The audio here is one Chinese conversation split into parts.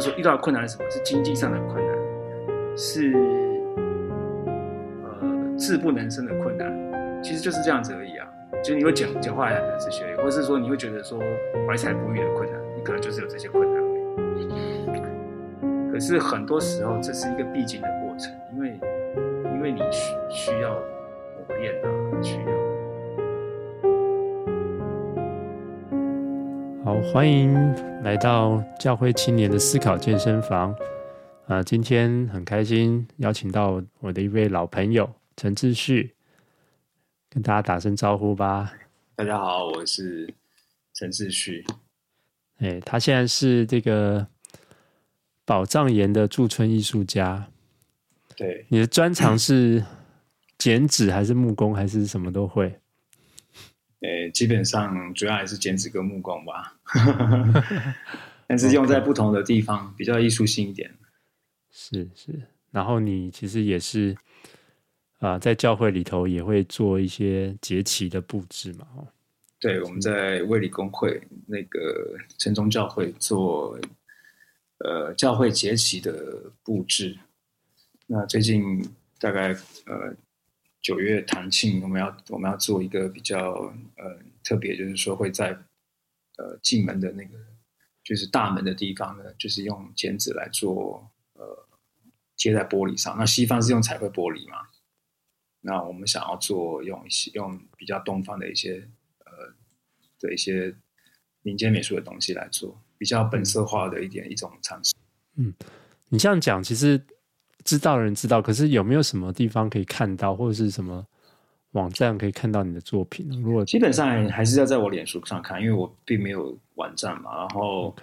们所遇到的困难是什么？是经济上的困难，是呃自不能生的困难，其实就是这样子而已啊。就是你会讲讲话来的这些，或者是说你会觉得说怀才不遇的困难，你可能就是有这些困难。可是很多时候这是一个必经的过程，因为因为你需需要磨练啊，需要。欢迎来到教会青年的思考健身房。啊、呃，今天很开心邀请到我的一位老朋友陈志旭，跟大家打声招呼吧。大家好，我是陈志旭。哎，他现在是这个宝藏岩的驻村艺术家。对，你的专长是剪纸还是木工还是什么都会？呃，基本上主要还是剪纸跟木工吧，但是用在不同的地方.比较艺术性一点。是是，然后你其实也是啊、呃，在教会里头也会做一些节期的布置嘛？哦，对，我们在卫理公会那个城中教会做呃教会节期的布置。那最近大概呃。九月堂庆，我们要我们要做一个比较呃特别，就是说会在呃进门的那个就是大门的地方呢，就是用剪纸来做呃贴在玻璃上。那西方是用彩绘玻璃嘛？那我们想要做用一些用比较东方的一些呃的一些民间美术的东西来做，比较本色化的一点一种尝试。嗯，你这样讲，其实。知道的人知道，可是有没有什么地方可以看到，或者是什么网站可以看到你的作品？如果基本上还是要在我脸书上看，因为我并没有网站嘛。然后.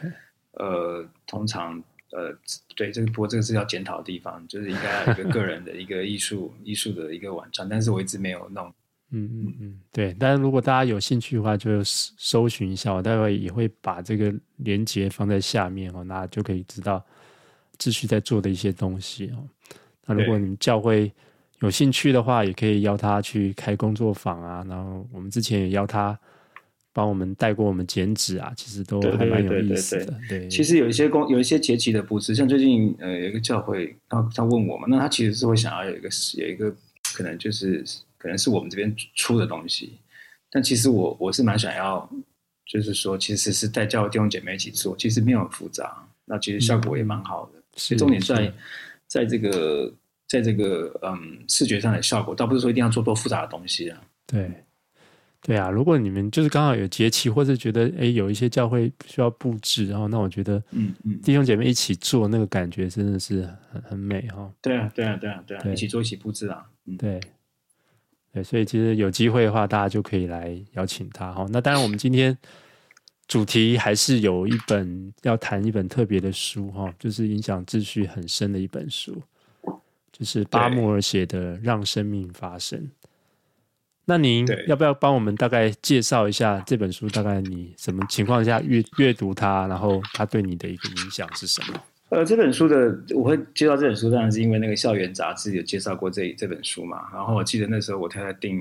呃，通常呃，对这个，不过这个是要检讨的地方，就是应该个个人的一个艺术 艺术的一个网站，但是我一直没有弄。嗯嗯嗯，对。但是如果大家有兴趣的话，就搜寻一下，我待会也会把这个链接放在下面哦，那就可以知道。继续在做的一些东西哦，那如果你们教会有兴趣的话，也可以邀他去开工作坊啊。然后我们之前也邀他帮我们带过我们剪纸啊，其实都还蛮有意思的。对，对，对，对，对，其实有一些工有一些节期的布置，像最近呃有一个教会，他他问我嘛，那他其实是会想要有一个有一个可能就是可能是我们这边出的东西，但其实我我是蛮想要，就是说其实是带教会弟兄姐妹一起做，其实没有很复杂，那其实效果也蛮好的。嗯是重点在，在这个，在这个，嗯，视觉上的效果，倒不是说一定要做多复杂的东西啊。对，对啊。如果你们就是刚好有节期，或者觉得哎，有一些教会需要布置，然后那我觉得，嗯嗯，弟兄姐妹一起做那个感觉真的是很很美哈。对啊，对啊，对啊，对啊，一起做一起布置啊。嗯，对，对，所以其实有机会的话，大家就可以来邀请他哈。那当然，我们今天。主题还是有一本要谈一本特别的书哈，就是影响秩序很深的一本书，就是巴木尔写的《让生命发生》。那您要不要帮我们大概介绍一下这本书？大概你什么情况下阅阅读它，然后它对你的一个影响是什么？呃，这本书的我会介绍这本书，当然是因为那个校园杂志有介绍过这这本书嘛。然后我记得那时候我太太订。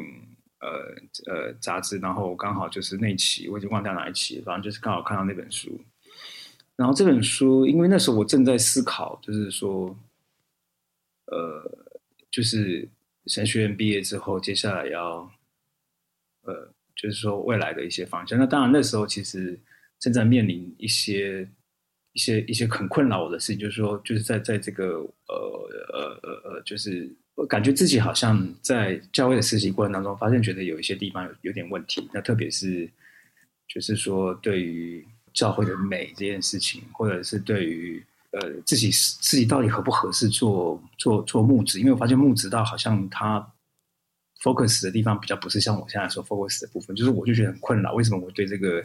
呃呃，杂志，然后刚好就是那期，我已经忘掉哪一期，反正就是刚好看到那本书。然后这本书，因为那时候我正在思考，就是说，呃，就是神学院毕业之后，接下来要，呃，就是说未来的一些方向。那当然那时候其实正在面临一些一些一些很困扰我的事情，就是说，就是在在这个呃呃呃呃，就是。我感觉自己好像在教会的实习过程当中，发现觉得有一些地方有有点问题。那特别是，就是说对于教会的美这件事情，或者是对于呃自己自己到底合不合适做做做牧职，因为我发现牧职到好像他 focus 的地方比较不是像我现在说 focus 的部分，就是我就觉得很困扰，为什么我对这个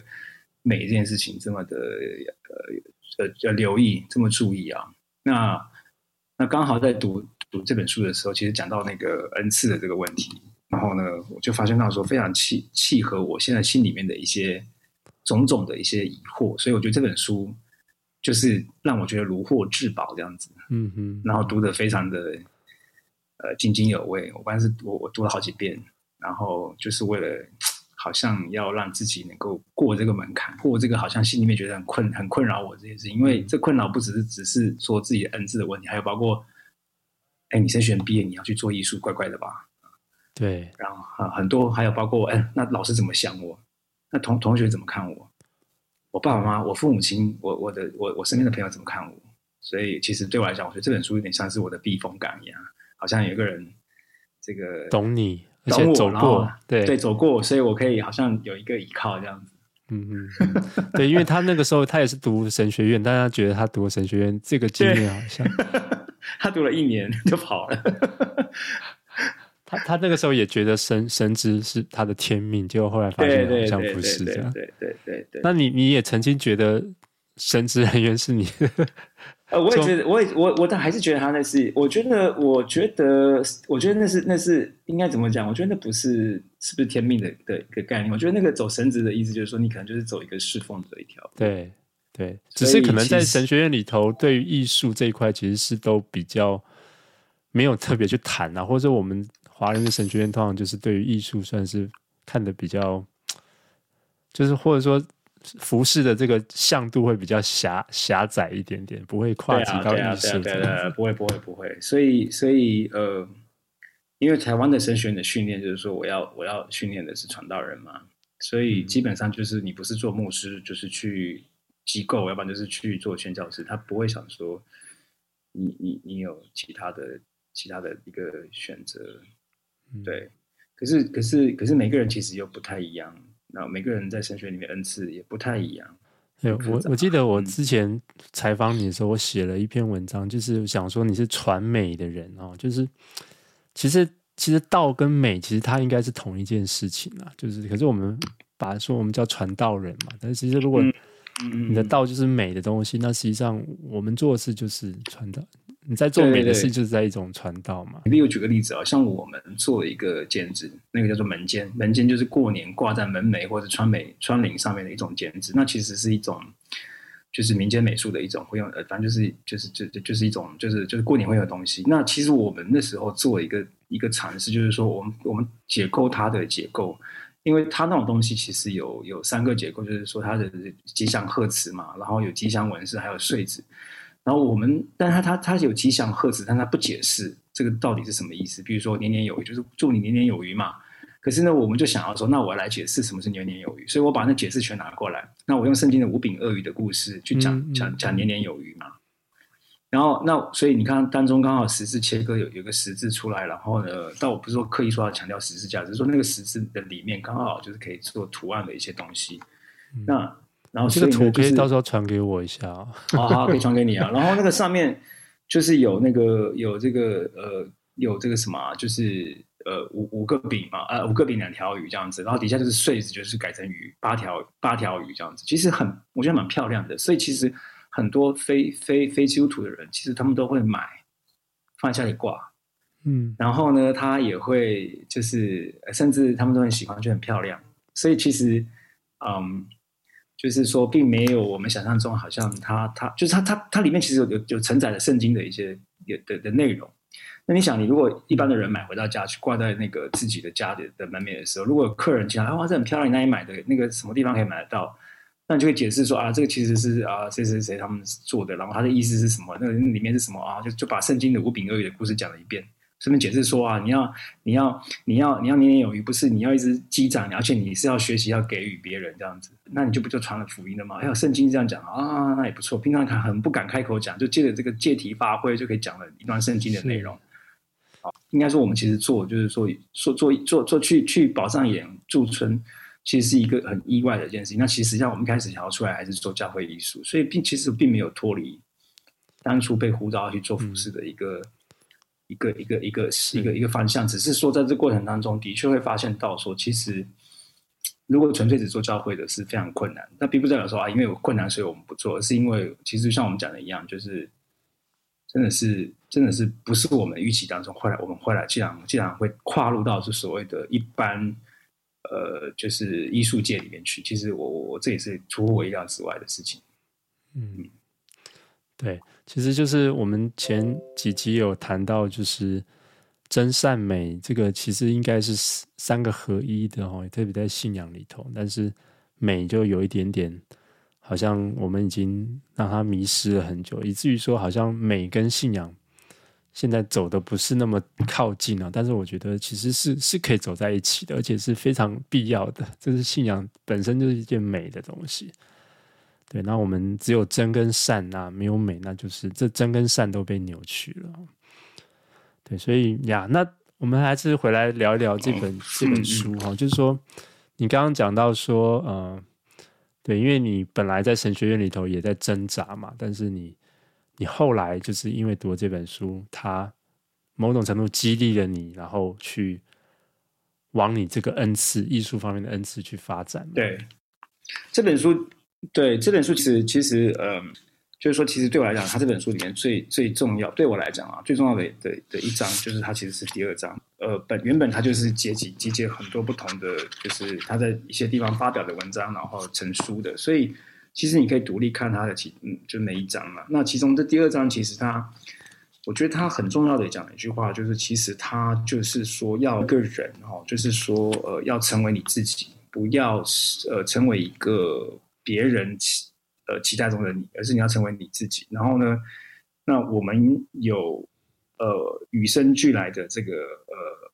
美这件事情这么的呃呃要留意这么注意啊？那那刚好在读。读这本书的时候，其实讲到那个恩赐的这个问题，然后呢，我就发现到说非常契契合我现在心里面的一些种种的一些疑惑，所以我觉得这本书就是让我觉得如获至宝这样子，嗯哼，然后读的非常的呃津津有味。我关是我我读了好几遍，然后就是为了好像要让自己能够过这个门槛，过这个好像心里面觉得很困很困扰我这件事，因为这困扰不只是只是说自己的恩赐的问题，还有包括，哎，你升学毕业你要去做艺术，怪怪的吧？对，然后很很多还有包括，哎，那老师怎么想我？那同同学怎么看我？我爸爸妈妈、我父母亲、我我的我我身边的朋友怎么看我？所以其实对我来讲，我觉得这本书有点像是我的避风港一样，好像有一个人这个懂你。而且走过，对对，走过，所以我可以好像有一个依靠这样子。嗯嗯，嗯对，因为他那个时候他也是读神学院，大家觉得他读神学院这个经验好像，他读了一年就跑了。他他那个时候也觉得神神职是他的天命，结果后来发现好像不是这样。对对对对对。那你你也曾经觉得神职人员是你？呃，我也觉得，我也我我倒还是觉得他那是，我觉得，我觉得，我觉得那是那是应该怎么讲？我觉得那不是是不是天命的的一个概念？我觉得那个走神职的意思就是说，你可能就是走一个侍奉的一条。对对，只是可能在神学院里头，对于艺术这一块，其实是都比较没有特别去谈啊，或者说我们华人的神学院通常就是对于艺术算是看的比较，就是或者说。服饰的这个向度会比较狭狭窄一点点，不会跨级到艺术。对对对，不会不会不会。所以所以呃，因为台湾的神学院的训练就是说，我要我要训练的是传道人嘛，所以基本上就是你不是做牧师，就是去机构，要不然就是去做宣教师，他不会想说你你你有其他的其他的一个选择。对，可是可是可是每个人其实又不太一样。那每个人在神学里面恩赐也不太一样。对，我我记得我之前采访你的时候，我写了一篇文章，就是想说你是传美的人哦，就是其实其实道跟美其实它应该是同一件事情啊，就是可是我们把它说我们叫传道人嘛，但是其实如果你的道就是美的东西，那实际上我们做的事就是传道。你在做美的事，就是在一种传道嘛。例如举个例子啊，像我们做一个剪纸，那个叫做门肩，门肩就是过年挂在门楣或者窗楣窗棂上面的一种剪纸。那其实是一种，就是民间美术的一种会用，呃，反正就是就是就就就是一种就是就是过年会有东西。那其实我们那时候做一个一个尝试，就是说我们我们解构它的结构，因为它那种东西其实有有三个结构，就是说它的吉祥贺词嘛，然后有吉祥纹饰，还有穗子。然后我们，但是他他他有吉祥贺词，但它不解释这个到底是什么意思。比如说年年有余，就是祝你年年有余嘛。可是呢，我们就想要说，那我来解释什么是年年有余。所以我把那解释全拿过来，那我用圣经的五饼鳄鱼的故事去讲讲讲年年有余嘛。然后那所以你看当中刚好十字切割有有个十字出来，然后呢，但我不是说刻意说要强调十字架，只是说那个十字的里面刚好就是可以做图案的一些东西。那。然后这个图可以到时候传给我一下啊，好好，可以 传给你啊。然后那个上面就是有那个有这个呃有这个什么，就是呃五五个饼嘛，呃五个饼两条鱼这样子。然后底下就是穗子，就是改成鱼八条八条鱼这样子。其实很我觉得蛮漂亮的。所以其实很多非非非基督徒的人，其实他们都会买放在家里挂，嗯。然后呢，他也会就是甚至他们都很喜欢，就很漂亮。所以其实嗯。就是说，并没有我们想象中，好像它它就是它它它里面其实有有有承载了圣经的一些的的的内容。那你想，你如果一般的人买回到家去挂在那个自己的家里的门面的时候，如果有客人进来，哇，这很漂亮，你那里买的那个什么地方可以买得到？那你就会解释说啊，这个其实是啊谁谁谁他们做的，然后他的意思是什么？那个里面是什么啊？就就把圣经的五饼二鱼的故事讲了一遍。顺便解释说啊，你要你要你要你要年年有余，不是你要一直积攒，而且你是要学习要给予别人这样子，那你就不就传了福音了吗？还有，圣经这样讲啊，那也不错。平常看很不敢开口讲，就借着这个借题发挥，就可以讲了一段圣经的内容。好，应该说我们其实做就是说说做做做去去保障眼驻村，其实是一个很意外的一件事情。那其实际上我们开始想要出来还是做教会艺术，所以并其实并没有脱离当初被呼召去做服饰的一个。嗯一个一个一个一个一个方向，只是说在这过程当中，的确会发现到说，其实如果纯粹只做教会的是非常困难。那并不代表说啊，因为有困难，所以我们不做，而是因为其实像我们讲的一样，就是真的是真的是不是我们预期当中，后来我们后来既然既然会跨入到是所谓的一般呃，就是艺术界里面去，其实我我这也是出乎我意料之外的事情。嗯，对。其实就是我们前几集有谈到，就是真善美这个其实应该是三个合一的哦，特别在信仰里头，但是美就有一点点，好像我们已经让它迷失了很久，以至于说好像美跟信仰现在走的不是那么靠近了。但是我觉得其实是是可以走在一起的，而且是非常必要的。这是信仰本身就是一件美的东西。对，那我们只有真跟善呐、啊，没有美，那就是这真跟善都被扭曲了。对，所以呀，那我们还是回来聊一聊这本这本书哈，就是说，你刚刚讲到说，呃，对，因为你本来在神学院里头也在挣扎嘛，但是你你后来就是因为读了这本书，它某种程度激励了你，然后去往你这个恩赐、艺术方面的恩赐去发展。对，这本书。对这本书，其实其实，嗯、呃，就是说，其实对我来讲，它这本书里面最最重要，对我来讲啊，最重要的的的一章，就是它其实是第二章。呃，本原本它就是结集集结很多不同的，就是他在一些地方发表的文章，然后成书的。所以，其实你可以独立看它的其，嗯，就每一章嘛。那其中这第二章，其实它，我觉得它很重要的讲一句话，就是其实它就是说，要一个人哦，就是说，呃，要成为你自己，不要呃，成为一个。别人期呃期待中的你，而是你要成为你自己。然后呢，那我们有呃与生俱来的这个呃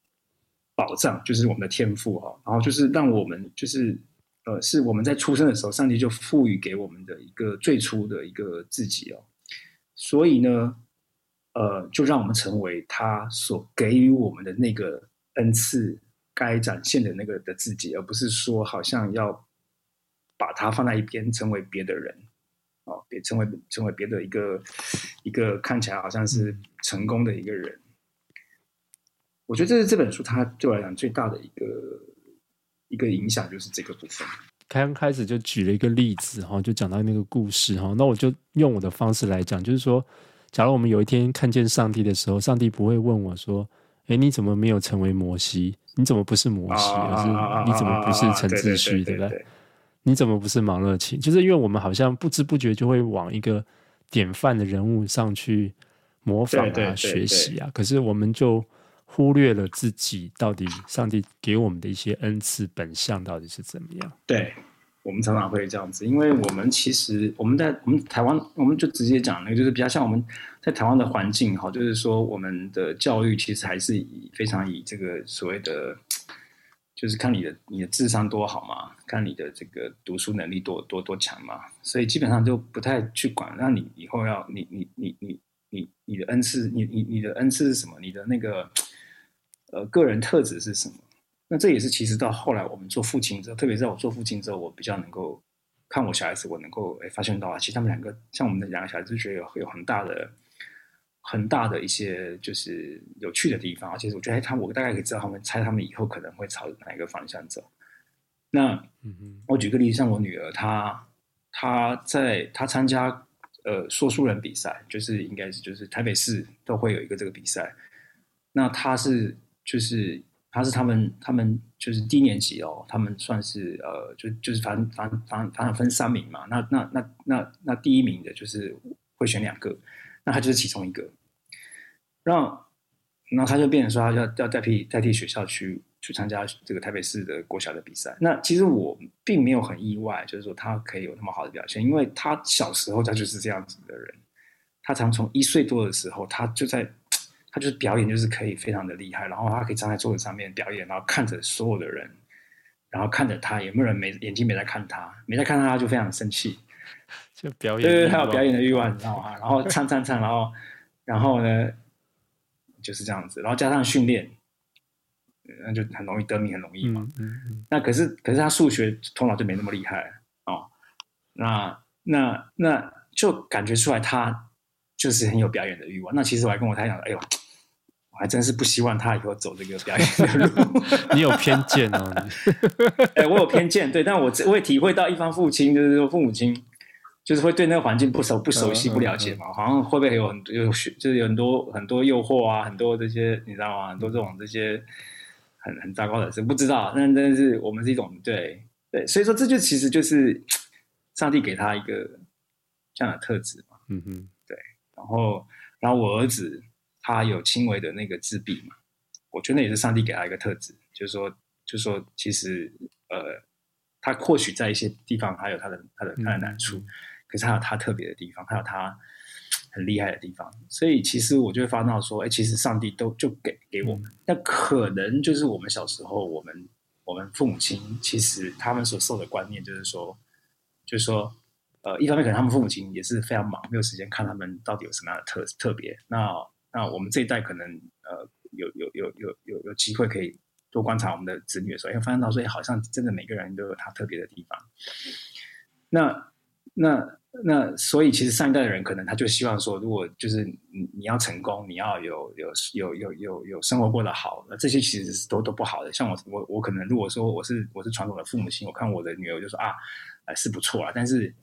保障，就是我们的天赋哈。然后就是让我们就是呃是我们在出生的时候，上帝就赋予给我们的一个最初的一个自己哦。所以呢，呃，就让我们成为他所给予我们的那个恩赐该展现的那个的自己，而不是说好像要。把它放在一边，成为别的人，哦，别成为成为别的一个一个看起来好像是成功的一个人。我觉得这是这本书它对我来讲最大的一个一个影响，就是这个部分。刚开始就举了一个例子哈，就讲到那个故事哈，那我就用我的方式来讲，就是说，假如我们有一天看见上帝的时候，上帝不会问我说：“哎，你怎么没有成为摩西？你怎么不是摩西？而是你怎么不是陈志旭？对不对？”你怎么不是芒乐奇？就是因为我们好像不知不觉就会往一个典范的人物上去模仿啊、学习啊，可是我们就忽略了自己到底上帝给我们的一些恩赐本相到底是怎么样？对，我们常常会这样子，因为我们其实我们在我们台湾，我们就直接讲那个，就是比较像我们在台湾的环境哈，就是说我们的教育其实还是以非常以这个所谓的。就是看你的你的智商多好嘛，看你的这个读书能力多多多强嘛，所以基本上就不太去管。那你以后要你你你你你你的恩赐，你你你的恩赐是什么？你的那个呃个人特质是什么？那这也是其实到后来我们做父亲之后，特别在我做父亲之后，我比较能够看我小孩子，我能够诶发现到啊，其实他们两个像我们的两个小孩子，就觉得有有很大的。很大的一些就是有趣的地方，而且我觉得他，我大概可以知道他们猜他们以后可能会朝哪一个方向走。那，我举个例子，像我女儿，她她在她参加呃说书人比赛，就是应该是就是台北市都会有一个这个比赛。那她是就是他是他们他们就是低年级哦，他们算是呃就就是反正反正反正反正分三名嘛。那那那那那第一名的就是会选两个，那他就是其中一个。让，然后他就变成说，他要要代替代替学校去去参加这个台北市的国小的比赛。那其实我并没有很意外，就是说他可以有那么好的表现，因为他小时候他就是这样子的人。他常从一岁多的时候，他就在他就是表演，就是可以非常的厉害。然后他可以站在桌子上面表演，然后看着所有的人，然后看着他有没有人没眼睛没在看他，没在看他，他就非常生气，就表演，对对，他有表演的欲望，你知道吗？然后 唱唱唱，然后然后呢？就是这样子，然后加上训练，那就很容易得名，很容易嘛。嗯嗯嗯、那可是，可是他数学头脑就没那么厉害哦。那那那就感觉出来，他就是很有表演的欲望。那其实我还跟我太太讲，哎呦，我还真是不希望他以后走这个表演的路。你有偏见哦？哎，我有偏见，对，但我我也体会到一方父亲，就是说父母亲。就是会对那个环境不熟、不熟悉、不了解嘛，嗯嗯嗯、好像会不会有很多有就是有很多很多诱惑啊，很多这些你知道吗？很多这种这些很很糟糕的事，不知道。但但是我们是一种对对，所以说这就其实就是 上帝给他一个这样的特质嘛。嗯哼，对。然后然后我儿子他有轻微的那个自闭嘛，我觉得那也是上帝给他一个特质，就是说，就是说，其实呃，他或许在一些地方还有他的他的他的难处，嗯、可是他有他特别的地方，他有他很厉害的地方，所以其实我就会发到说，哎，其实上帝都就给给我们，那、嗯、可能就是我们小时候，我们我们父母亲其实他们所受的观念就是说，就是说。呃，一方面可能他们父母亲也是非常忙，没有时间看他们到底有什么样的特特别。那那我们这一代可能呃有有有有有有机会可以多观察我们的子女的时候，会发现到说，好像真的每个人都有他特别的地方。那那那，所以其实上一代的人可能他就希望说，如果就是你你要成功，你要有有有有有有生活过得好，那这些其实是都都不好的。像我我我可能如果说我是我是传统的父母亲，我看我的女儿就说啊，呃是不错啊，但是。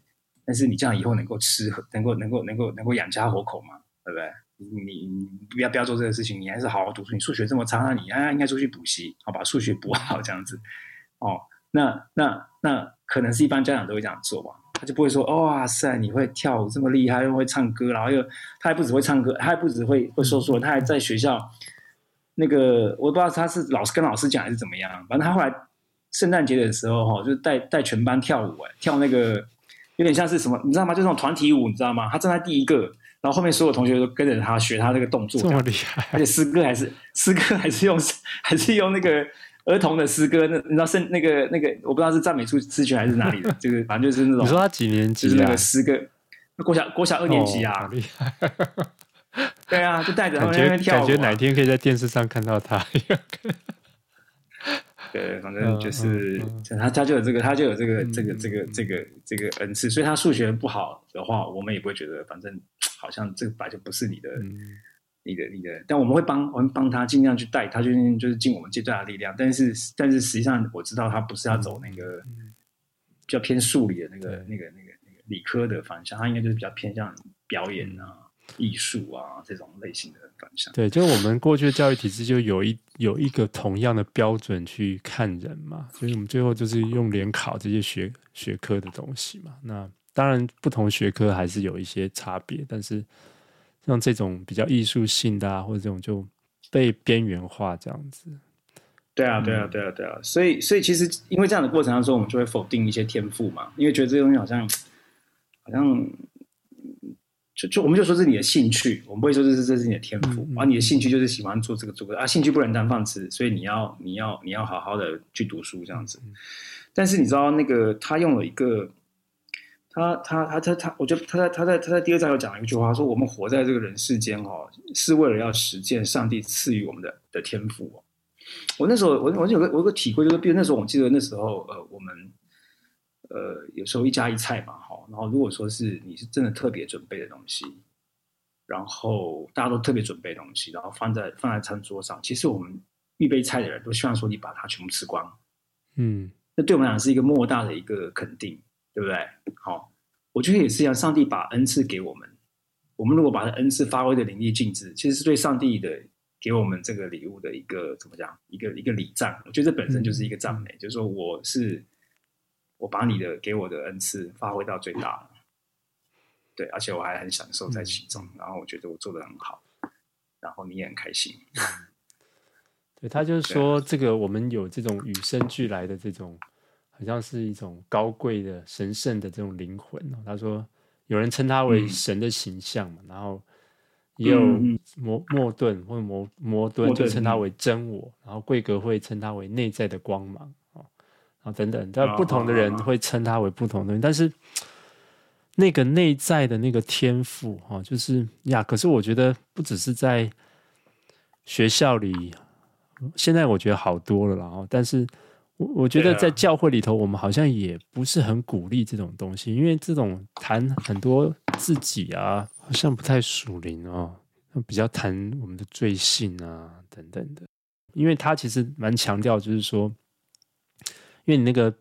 但是你这样以后能够吃，能够能够能够能够养家活口嘛？对不对？你不要不要做这个事情，你还是好好读书。你数学这么差，那你啊应该出去补习，好把数学补好这样子。哦，那那那可能是一般家长都会这样做吧？他就不会说，哇塞，你会跳舞这么厉害，又会唱歌，然后又他还不只会唱歌，他还不只会会说说，他还在学校那个我不知道他是老师跟老师讲还是怎么样，反正他后来圣诞节的时候哈，就带带全班跳舞，哎，跳那个。有点像是什么，你知道吗？就那种团体舞，你知道吗？他站在第一个，然后后面所有同学都跟着他学他这个动作，这么厉害！而且诗歌还是诗歌还是用还是用那个儿童的诗歌，那你知道是那个那个我不知道是赞美出诗群还是哪里的，这个反正就是那种。你说他几年级？就是那个诗歌，国小国小二年级啊，哦、厉害！对啊，就带着他们那边跳舞、啊，感觉哪天可以在电视上看到他。对，反正就是他，他就有这个，他就有这个，这个，这个，这个，这个恩赐。所以他数学不好的话，我们也不会觉得，反正好像这个本来就不是你的，你的，你的。但我们会帮，我们帮他尽量去带他，就是就是尽我们最大的力量。但是，但是实际上我知道他不是要走那个比较偏数理的那个、那个、那个、那个理科的方向，他应该就是比较偏向表演啊。艺术啊，这种类型的方向，对，就是我们过去的教育体制就有一有一个同样的标准去看人嘛，所以我们最后就是用联考这些学学科的东西嘛。那当然不同学科还是有一些差别，但是像这种比较艺术性的啊，或者这种就被边缘化这样子。对啊，对啊，对啊，对啊。所以，所以其实因为这样的过程当中，我们就会否定一些天赋嘛，因为觉得这个东西好像好像。就就我们就说是你的兴趣，我们不会说这是这是你的天赋。而、嗯嗯啊、你的兴趣就是喜欢做这个做个啊，兴趣不能当饭吃，所以你要你要你要好好的去读书这样子。但是你知道那个他用了一个，他他他他他，我觉得他在他在他在第二章有讲了一句话，说我们活在这个人世间哦，是为了要实践上帝赐予我们的的天赋。我那时候我我有个我有个体会，就是比如那时候我记得那时候呃我们。呃，有时候一家一菜嘛，哈。然后如果说是你是真的特别准备的东西，然后大家都特别准备东西，然后放在放在餐桌上，其实我们预备菜的人都希望说你把它全部吃光，嗯，那对我们来讲是一个莫大的一个肯定，对不对？好，我觉得也是一样，上帝把恩赐给我们，我们如果把恩赐发挥的淋漓尽致，其实是对上帝的给我们这个礼物的一个怎么讲？一个一个礼赞，我觉得这本身就是一个赞美，嗯、就是说我是。我把你的给我的恩赐发挥到最大了，对，而且我还很享受在其中，然后我觉得我做的很好，然后你也很开心。对，他就是说，这个我们有这种与生俱来的这种，好像是一种高贵的、神圣的这种灵魂哦。他说，有人称他为神的形象嘛，然后也有摩莫顿或者摩摩顿就称他为真我，然后贵格会称他为内在的光芒。啊，等等，但不同的人会称他为不同的但是那个内在的那个天赋，哈，就是呀。可是我觉得不只是在学校里，现在我觉得好多了，然后，但是我我觉得在教会里头，我们好像也不是很鼓励这种东西，因为这种谈很多自己啊，好像不太属灵哦，比较谈我们的罪性啊，等等的，因为他其实蛮强调，就是说。因为你那个，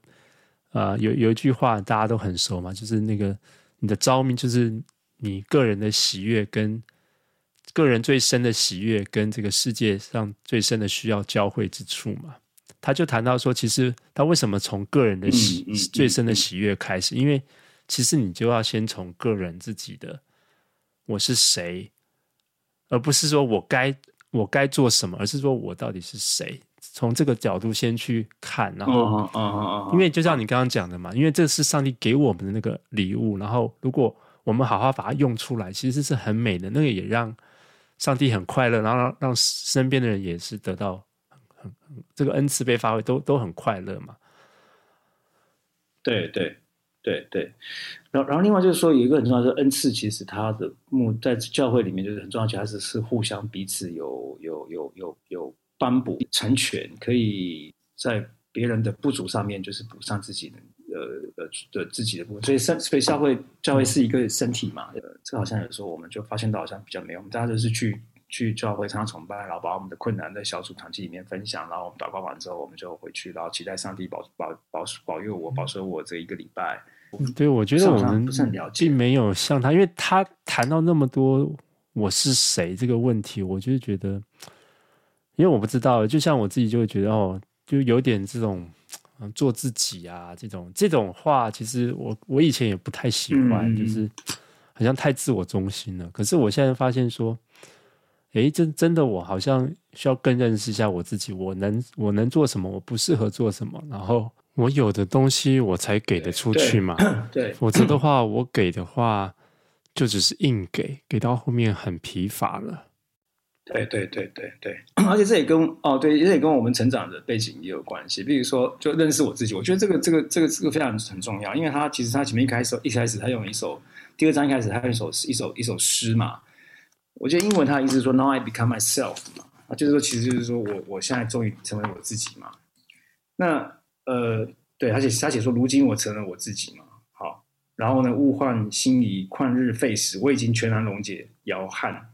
呃，有有一句话大家都很熟嘛，就是那个你的召命，就是你个人的喜悦跟个人最深的喜悦跟这个世界上最深的需要交汇之处嘛。他就谈到说，其实他为什么从个人的喜最深的喜悦开始？因为其实你就要先从个人自己的我是谁，而不是说我该我该做什么，而是说我到底是谁。从这个角度先去看，然后，因为就像你刚刚讲的嘛，因为这是上帝给我们的那个礼物，然后如果我们好好把它用出来，其实是很美的，那个也让上帝很快乐，然后让让身边的人也是得到这个恩赐被发挥，都都很快乐嘛。对对对对，然后然后另外就是说有一个很重要的恩赐，其实它的目在教会里面就是很重要，其实是是互相彼此有有有有有。帮补成全，可以在别人的不足上面，就是补上自己的呃呃的自己的部分。所以身，所以教会教会是一个身体嘛。呃，这好像有时候我们就发现到好像比较没有，我们大家都是去去教会常常崇拜，然后把我们的困难在小组团体里面分享，然后我们祷告完之后，我们就回去，然后期待上帝保保保保佑我，保守我这一个礼拜。对，我觉得我们并没有像他，因为他谈到那么多我是谁这个问题，我就觉得。因为我不知道，就像我自己就会觉得哦，就有点这种做自己啊，这种这种话，其实我我以前也不太喜欢，嗯、就是好像太自我中心了。可是我现在发现说，诶，真真的我好像需要更认识一下我自己，我能我能做什么，我不适合做什么，然后我有的东西我才给得出去嘛。对，否则的话，我给的话就只是硬给，给到后面很疲乏了。对对对对对，而且这也跟哦，对，这也跟我们成长的背景也有关系。比如说，就认识我自己，我觉得这个这个这个这个非常很重要，因为他其实他前面一开始一开始他用一首，第二章一开始他用一首一首一首诗嘛。我觉得英文它的意思是说 “Now I become myself” 嘛，啊，就是说其实就是说我我现在终于成为我自己嘛。那呃，对，而且他写说如今我成了我自己嘛。好，然后呢，物换星移，旷日费时，我已经全然溶解摇撼。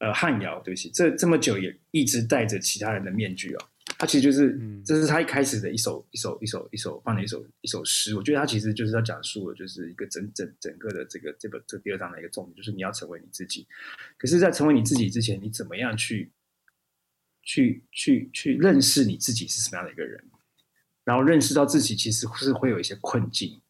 呃，汉摇，对不起，这这么久也一直戴着其他人的面具哦。他其实就是，嗯、这是他一开始的一首一首一首一首放的一首一首诗。我觉得他其实就是要讲述的，就是一个整整整个的这个这本这第二章的一个重点，就是你要成为你自己。可是，在成为你自己之前，你怎么样去去去去认识你自己是什么样的一个人？然后认识到自己其实是会有一些困境。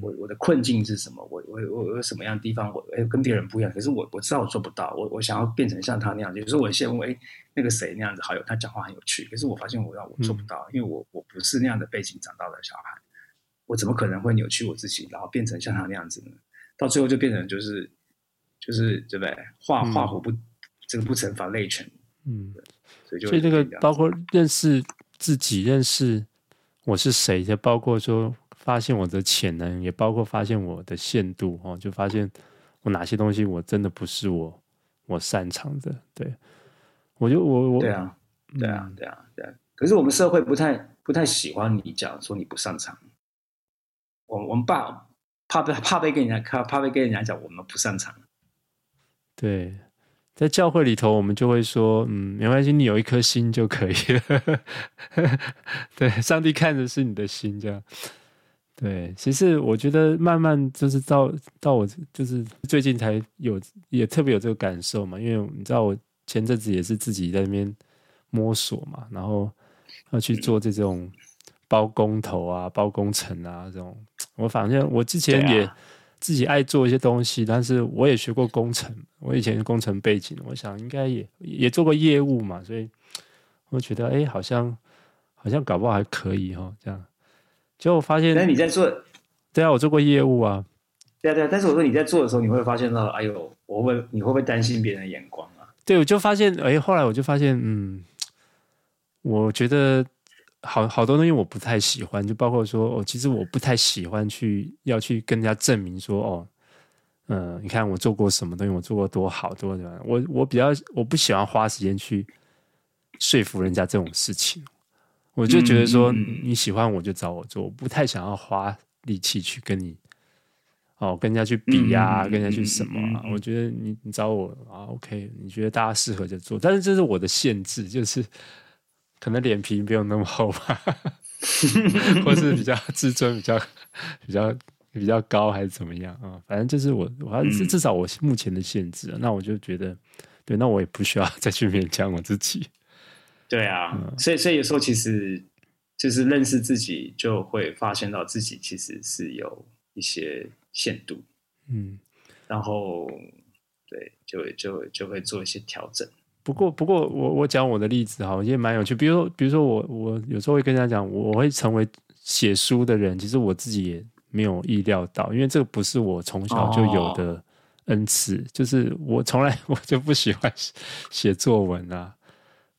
我我的困境是什么？我我我有什么样的地方我哎跟别人不一样？可是我我知道我做不到。我我想要变成像他那样，就是我先问哎那个谁那样子好友，他讲话很有趣。可是我发现我要我做不到，因为我我不是那样的背景长大的小孩，我怎么可能会扭曲我自己，然后变成像他那样子呢？到最后就变成就是就是对不对？画画虎不这个不成反类犬。嗯，所以就所以这个包括认识自己，认识我是谁，就包括说。发现我的潜能，也包括发现我的限度哦，就发现我哪些东西我真的不是我我擅长的。对，我就我我对啊，对啊，对啊，对啊。可是我们社会不太不太喜欢你讲说你不擅长。我我们怕怕被怕被跟人家看，怕被跟人家讲我们不擅长。对，在教会里头，我们就会说，嗯，没关系，你有一颗心就可以了。对，上帝看的是你的心，这样。对，其实我觉得慢慢就是到到我就是最近才有也特别有这个感受嘛，因为你知道我前阵子也是自己在那边摸索嘛，然后要去做这种包工头啊、包工程啊这种。我反正我之前也自己爱做一些东西，但是我也学过工程，我以前是工程背景，我想应该也也做过业务嘛，所以我觉得哎，好像好像搞不好还可以哦，这样。就发现，但是你在做，对啊，我做过业务啊，对啊对啊。但是我说你在做的时候，你会发现到，哎呦，我会，你会不会担心别人的眼光啊？对，我就发现，哎，后来我就发现，嗯，我觉得好好多东西我不太喜欢，就包括说，哦，其实我不太喜欢去要去跟人家证明说，哦，嗯，你看我做过什么东西，我做过多好，多怎么样？我我比较我不喜欢花时间去说服人家这种事情。我就觉得说，你喜欢我就找我做，我不太想要花力气去跟你哦，跟人家去比呀、啊，跟人家去什么啊？我觉得你你找我啊，OK，你觉得大家适合就做，但是这是我的限制，就是可能脸皮没有那么厚吧，或是比较自尊比较 比较比较高，还是怎么样啊？反正就是我，我还是至少我目前的限制，那我就觉得，对，那我也不需要再去勉强我自己。对啊，所以所以有时候其实就是认识自己，就会发现到自己其实是有一些限度，嗯，然后对，就就就会做一些调整。不过不过我我讲我的例子哈，也蛮有趣。比如说比如说我我有时候会跟人家讲，我会成为写书的人，其实我自己也没有意料到，因为这个不是我从小就有的恩赐，哦、就是我从来 我就不喜欢写作文啊。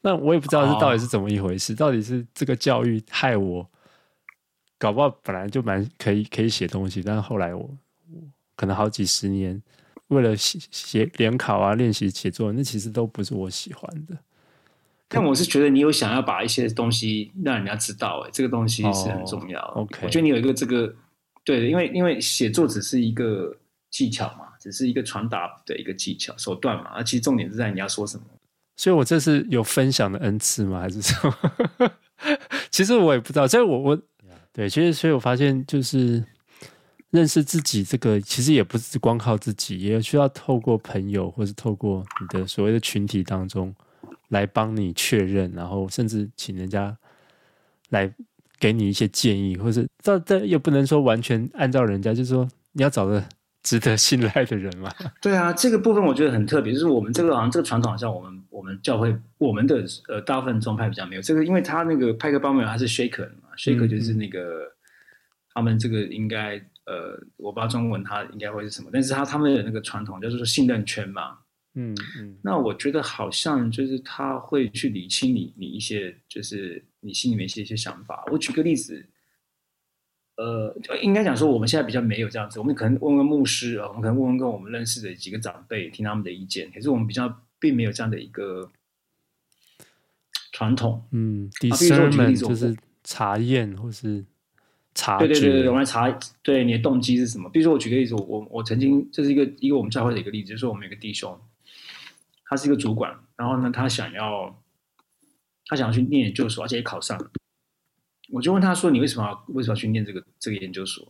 那我也不知道是到底是怎么一回事，哦、到底是这个教育害我，搞不好本来就蛮可以可以写东西，但是后来我可能好几十年。为了写写联考啊，练习写作，那其实都不是我喜欢的。但我是觉得你有想要把一些东西让人家知道，哎，这个东西是很重要。Oh, OK，我觉得你有一个这个，对，因为因为写作只是一个技巧嘛，只是一个传达的一个技巧手段嘛，而其实重点是在你要说什么。所以我这是有分享的恩赐吗？还是什么？其实我也不知道。所以我我对，其实所以我发现就是。认识自己，这个其实也不是光靠自己，也需要透过朋友，或是透过你的所谓的群体当中来帮你确认，然后甚至请人家来给你一些建议，或是这这又不能说完全按照人家，就是说你要找个值得信赖的人嘛。对啊，这个部分我觉得很特别，就是我们这个好像这个传统，好像我们我们教会我们的呃大部分宗派比较没有这个，因为他那个派克邦没有，他是 shaker 嘛，shaker 就是那个、嗯、他们这个应该。呃，我不知道中文它应该会是什么，但是他他们有那个传统，就是说信任圈嘛。嗯嗯。那我觉得好像就是他会去理清你你一些，就是你心里面一些一些想法。我举个例子，呃，应该讲说我们现在比较没有这样子，我们可能问问牧师啊，我们可能问问跟我们认识的几个长辈，听他们的意见。可是我们比较并没有这样的一个传统。嗯，第三门就是查验或是。查对对对对，我们来查对你的动机是什么？比如说，我举个例子，我我我曾经这是一个一个我们教会的一个例子，就是我们有个弟兄，他是一个主管，然后呢，他想要他想要去念研究所，而且也考上了。我就问他说：“你为什么要为什么要去念这个这个研究所？”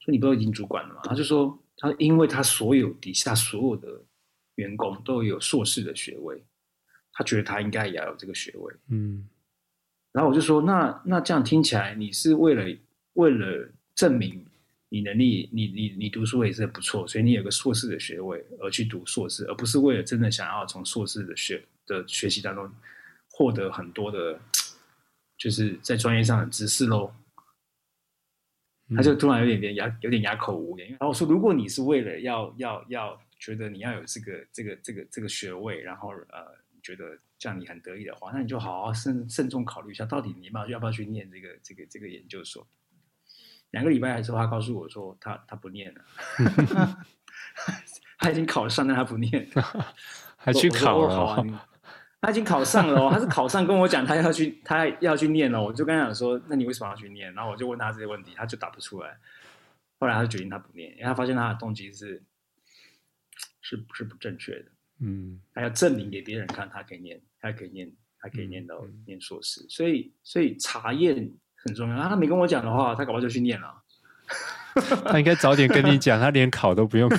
说：“你不都已经主管了吗？”他就说：“他因为他所有底下所有的员工都有硕士的学位，他觉得他应该也要有这个学位。”嗯。然后我就说，那那这样听起来，你是为了为了证明你能力，你你你读书也是不错，所以你有个硕士的学位而去读硕士，而不是为了真的想要从硕士的学的学习当中获得很多的，就是在专业上的知识喽。他就突然有点点哑，有点哑口无言。然后我说，如果你是为了要要要觉得你要有这个这个这个这个学位，然后呃。觉得这样你很得意的话，那你就好好慎慎重考虑一下，到底你要不要要不要去念这个这个这个研究所？两个礼拜之后，他告诉我说他他不念了，他已经考上，但他不念，还去考了。好啊，他已经考上了哦，他是考上跟我讲他要去他要去念了，我就跟他讲说，那你为什么要去念？然后我就问他这些问题，他就答不出来。后来他就决定他不念，因为他发现他的动机是是不是不正确的。嗯，他要证明给别人看，他可以念，他可以念，他可以念到念硕士，所以所以查验很重要。他没跟我讲的话，他搞不好就去念了。他应该早点跟你讲，他连考都不用，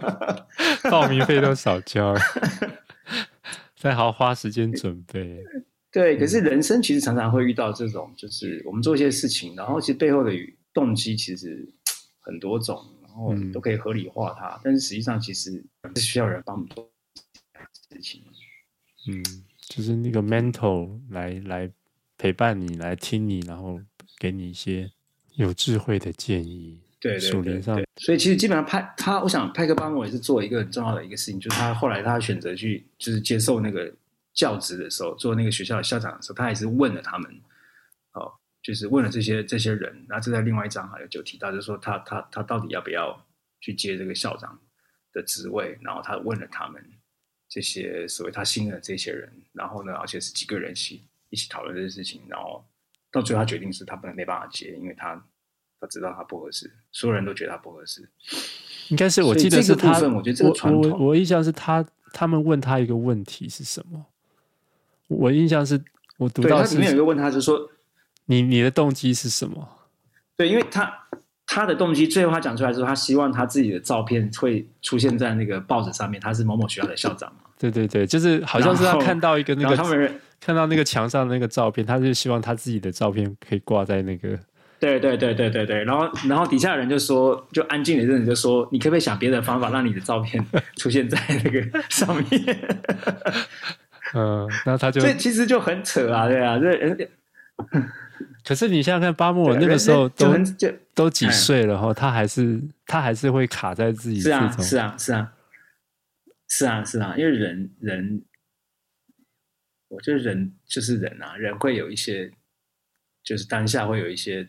报名费都少交，再好好花时间准备。对，可是人生其实常常会遇到这种，就是我们做一些事情，然后其实背后的动机其实很多种，然后都可以合理化它，但是实际上其实是需要人帮我们做。事情，嗯，就是那个 mentor 来来陪伴你，来听你，然后给你一些有智慧的建议。对对对，对，对，所以其实基本上派他，我想派克邦我也是做一个很重要的一个事情，就是他后来他选择去就是接受那个教职的时候，做那个学校的校长的时候，他也是问了他们，哦，就是问了这些这些人，然后这在另外一章好像就提到，就是说他他他到底要不要去接这个校长的职位，然后他问了他们。这些所谓他信任的这些人，然后呢，而且是几个人一起一起讨论这件事情，然后到最后他决定是他不能没办法接，因为他他知道他不合适，所有人都觉得他不合适。应该是我记得是他，我觉得这个传统，我我印象是他他们问他一个问题是什么？我印象是我读到是里面有一个问他，就是说你你的动机是什么？对，因为他。他的动机，最后他讲出来之后，他希望他自己的照片会出现在那个报纸上面，他是某某学校的校长嘛？对对对，就是好像是他看到一个那个他们看到那个墙上的那个照片，他就希望他自己的照片可以挂在那个对对对对对对，然后然后底下的人就说，就安静的人就说，你可不可以想别的方法，让你的照片出现在那个上面？嗯，那他就这其实就很扯啊，对啊，这可是你想想看，巴莫尔那个时候都就就都几岁了哈，他还是他还是会卡在自己是啊是啊是啊是啊是啊，因为人人，我觉得人就是人啊，人会有一些，就是当下会有一些。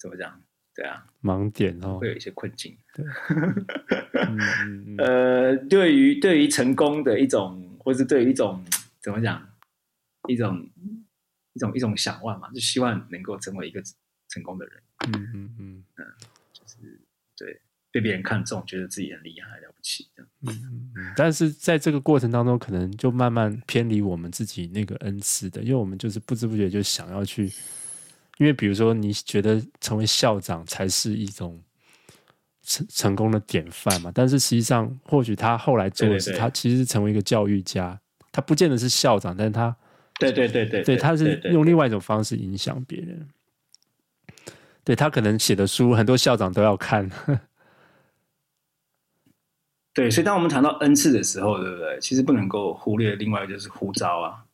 怎么讲？对啊，盲点哦，会有一些困境。对，呃，对于对于成功的一种，或是对于一种怎么讲，一种一种一种想望嘛，就希望能够成为一个成功的人。嗯嗯嗯嗯，就是对被别人看中，觉得自己很厉害、了不起这样。嗯嗯嗯。但是在这个过程当中，可能就慢慢偏离我们自己那个恩赐的，因为我们就是不知不觉就想要去。因为比如说，你觉得成为校长才是一种成成功的典范嘛？但是实际上，或许他后来做的是，他其实是成为一个教育家。他不见得是校长，但是他，对对对对，对，他是用另外一种方式影响别人。对，他可能写的书，很多校长都要看。对，所以当我们谈到恩赐的时候，对不对？其实不能够忽略另外一个就是呼召啊。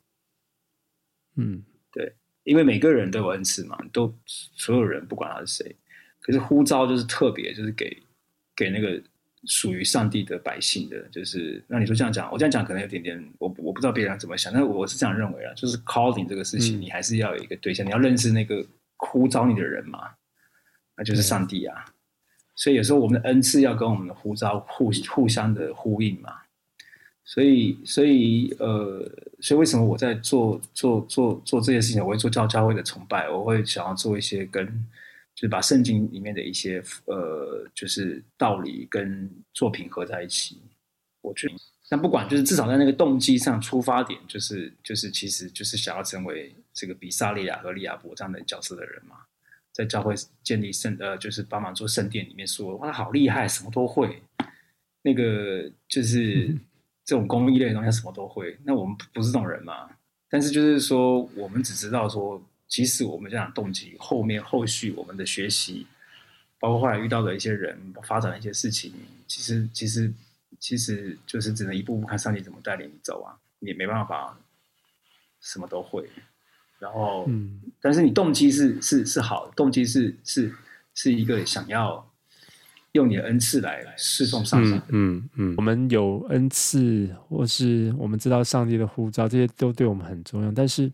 嗯，对。因为每个人都有恩赐嘛，都所有人不管他是谁，可是呼召就是特别，就是给给那个属于上帝的百姓的，就是那你说这样讲，我这样讲可能有点点，我我不知道别人怎么想，但是我是这样认为啊，就是 calling 这个事情，嗯、你还是要有一个对象，你要认识那个呼召你的人嘛，那就是上帝啊，嗯、所以有时候我们的恩赐要跟我们的呼召互互相的呼应嘛。所以，所以，呃，所以为什么我在做做做做这些事情？我会做教教会的崇拜，我会想要做一些跟，就是把圣经里面的一些呃，就是道理跟作品合在一起。我觉得，但不管，就是至少在那个动机上出发点，就是就是其实就是想要成为这个比撒利亚和利亚伯这样的角色的人嘛，在教会建立圣呃，就是帮忙做圣殿里面说，哇，他好厉害，什么都会，那个就是。嗯这种公益类的东西，他什么都会。那我们不是这种人嘛？但是就是说，我们只知道说，即使我们这样动机，后面后续我们的学习，包括后来遇到的一些人，发展的一些事情，其实其实其实就是只能一步步看上帝怎么带领你走啊。你也没办法什么都会。然后，嗯，但是你动机是是是好，动机是是是一个想要。用你的恩赐来侍奉上帝。嗯嗯，嗯，我们有恩赐，或是我们知道上帝的呼召，这些都对我们很重要。但是，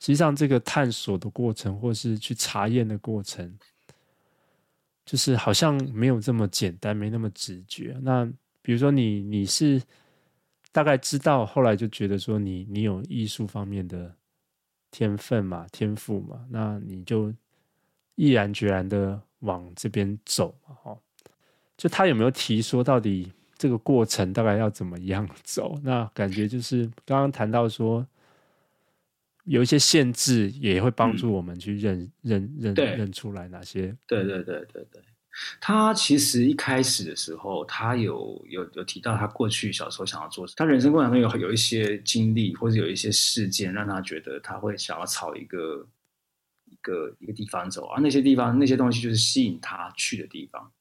实际上这个探索的过程，或是去查验的过程，就是好像没有这么简单，没那么直觉。那比如说你，你是大概知道，后来就觉得说你你有艺术方面的天分嘛，天赋嘛，那你就毅然决然的往这边走嘛，哈。就他有没有提说，到底这个过程大概要怎么样走？那感觉就是刚刚谈到说，有一些限制也会帮助我们去认、嗯、认认认出来哪些。对对对对对，他其实一开始的时候，他有有有提到他过去小时候想要做，他人生过程中有有一些经历或者有一些事件，让他觉得他会想要朝一个一个一个地方走啊，那些地方那些东西就是吸引他去的地方。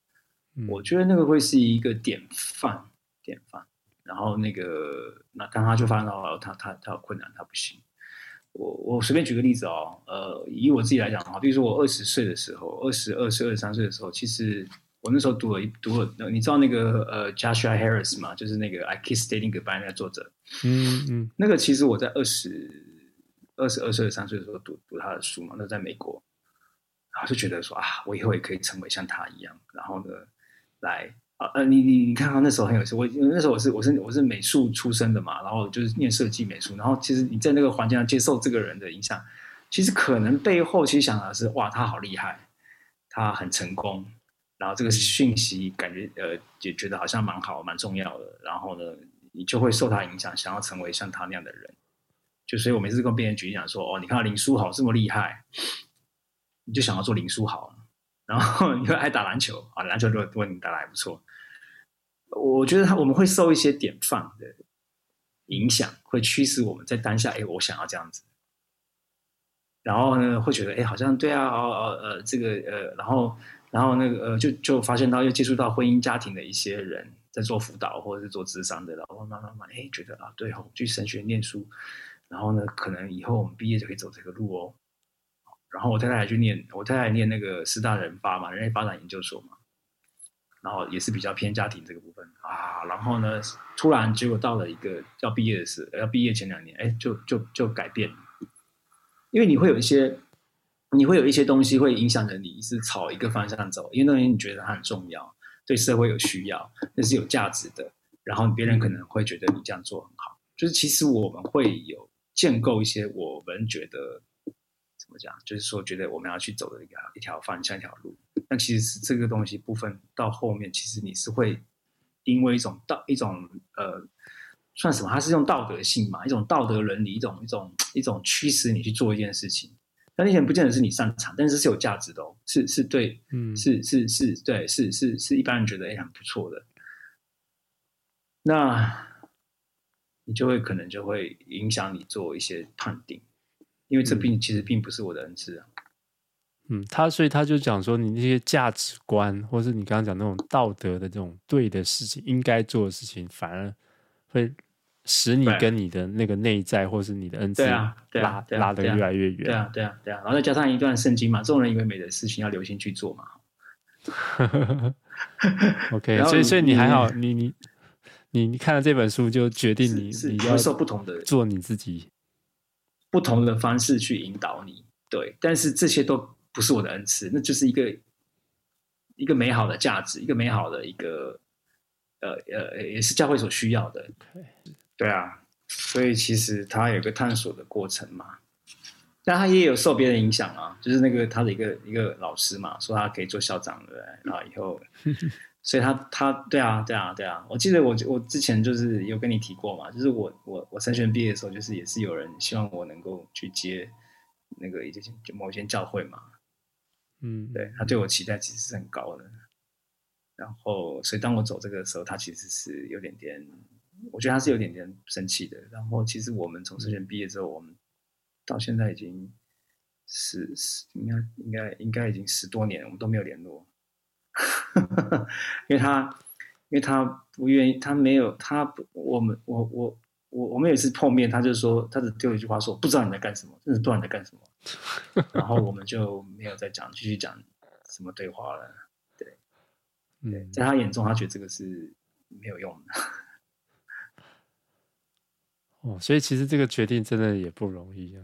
我觉得那个会是一个典范，典范。然后那个，那当他就发现到他他他有困难，他不行。我我随便举个例子哦，呃，以我自己来讲的话，比如说我二十岁的时候，二十二岁、二十三岁的时候，其实我那时候读了一读了，你知道那个呃，Joshua Harris 吗？就是那个《I Kiss Dating Goodbye》那个作者。嗯嗯。那个其实我在二十二十二岁、二十三岁的时候读读他的书嘛，那在美国，然后就觉得说啊，我以后也可以成为像他一样，然后呢。来啊呃，你你你看他那时候很有趣，我那时候我是我是我是美术出身的嘛，然后就是念设计美术，然后其实你在那个环境上接受这个人的影响，其实可能背后其实想的是哇，他好厉害，他很成功，然后这个讯息感觉呃也觉得好像蛮好蛮重要的，然后呢，你就会受他影响，想要成为像他那样的人，就所以我每次跟别人举例讲说哦，你看到林书豪这么厉害，你就想要做林书豪。然后你会爱打篮球啊，篮球如果你打的还不错，我觉得他我们会受一些典范的影响，会驱使我们在当下，哎，我想要这样子。然后呢会觉得哎好像对啊哦哦呃这个呃然后然后那个呃就就发现到又接触到婚姻家庭的一些人在做辅导或者是做咨商的，然后慢慢慢慢哎觉得啊对哦去神学念书，然后呢可能以后我们毕业就可以走这个路哦。然后我太太还去念，我太太念那个师大人发嘛，人类发展研究所嘛，然后也是比较偏家庭这个部分啊。然后呢，突然结果到了一个要毕业的时，要毕业前两年，哎，就就就改变，因为你会有一些，你会有一些东西会影响着你是朝一个方向走，因为那东西你觉得它很重要，对社会有需要，那是有价值的，然后别人可能会觉得你这样做很好，就是其实我们会有建构一些我们觉得。怎么讲？就是说，觉得我们要去走的一个一条方向、一条路，但其实是这个东西部分到后面，其实你是会因为一种道、一种呃，算什么？它是用道德性嘛，一种道德伦理，一种一种一种驱使你去做一件事情。但那些不见得是你擅长，但是是有价值的哦，是是对，嗯，是是是对，是是是一般人觉得哎很不错的。那你就会可能就会影响你做一些判定。因为这并其实并不是我的恩赐啊，嗯，他所以他就讲说，你那些价值观，或是你刚刚讲那种道德的这种对的事情，应该做的事情，反而会使你跟你的那个内在，或是你的恩赐拉拉得越来越远，对啊，对啊，对啊，然后再加上一段圣经嘛，众人以为美的事情要留心去做嘛。OK，所以所以你还好，你你你你看了这本书就决定你你要受不同的做你自己。不同的方式去引导你，对，但是这些都不是我的恩赐，那就是一个一个美好的价值，一个美好的一个呃呃，也是教会所需要的，对啊，所以其实他有个探索的过程嘛，但他也有受别人影响啊，就是那个他的一个一个老师嘛，说他可以做校长的，然后以后。所以他他对啊对啊对啊，我记得我我之前就是有跟你提过嘛，就是我我我神学毕业的时候，就是也是有人希望我能够去接那个一些就某些教会嘛，嗯，对，他对我期待其实是很高的，然后所以当我走这个时候，他其实是有点点，我觉得他是有点点生气的。然后其实我们从神学毕业之后，我们到现在已经十十应该应该应该已经十多年，我们都没有联络。因为他，因为他不愿意，他没有，他不，我们，我，我，我，我们有一次碰面，他就说，他只丢一句话说，不知道你在干什么，真是不知道你在干什么，然后我们就没有再讲，继续讲什么对话了。对，对，在他眼中，他觉得这个是没有用的。哦，所以其实这个决定真的也不容易啊。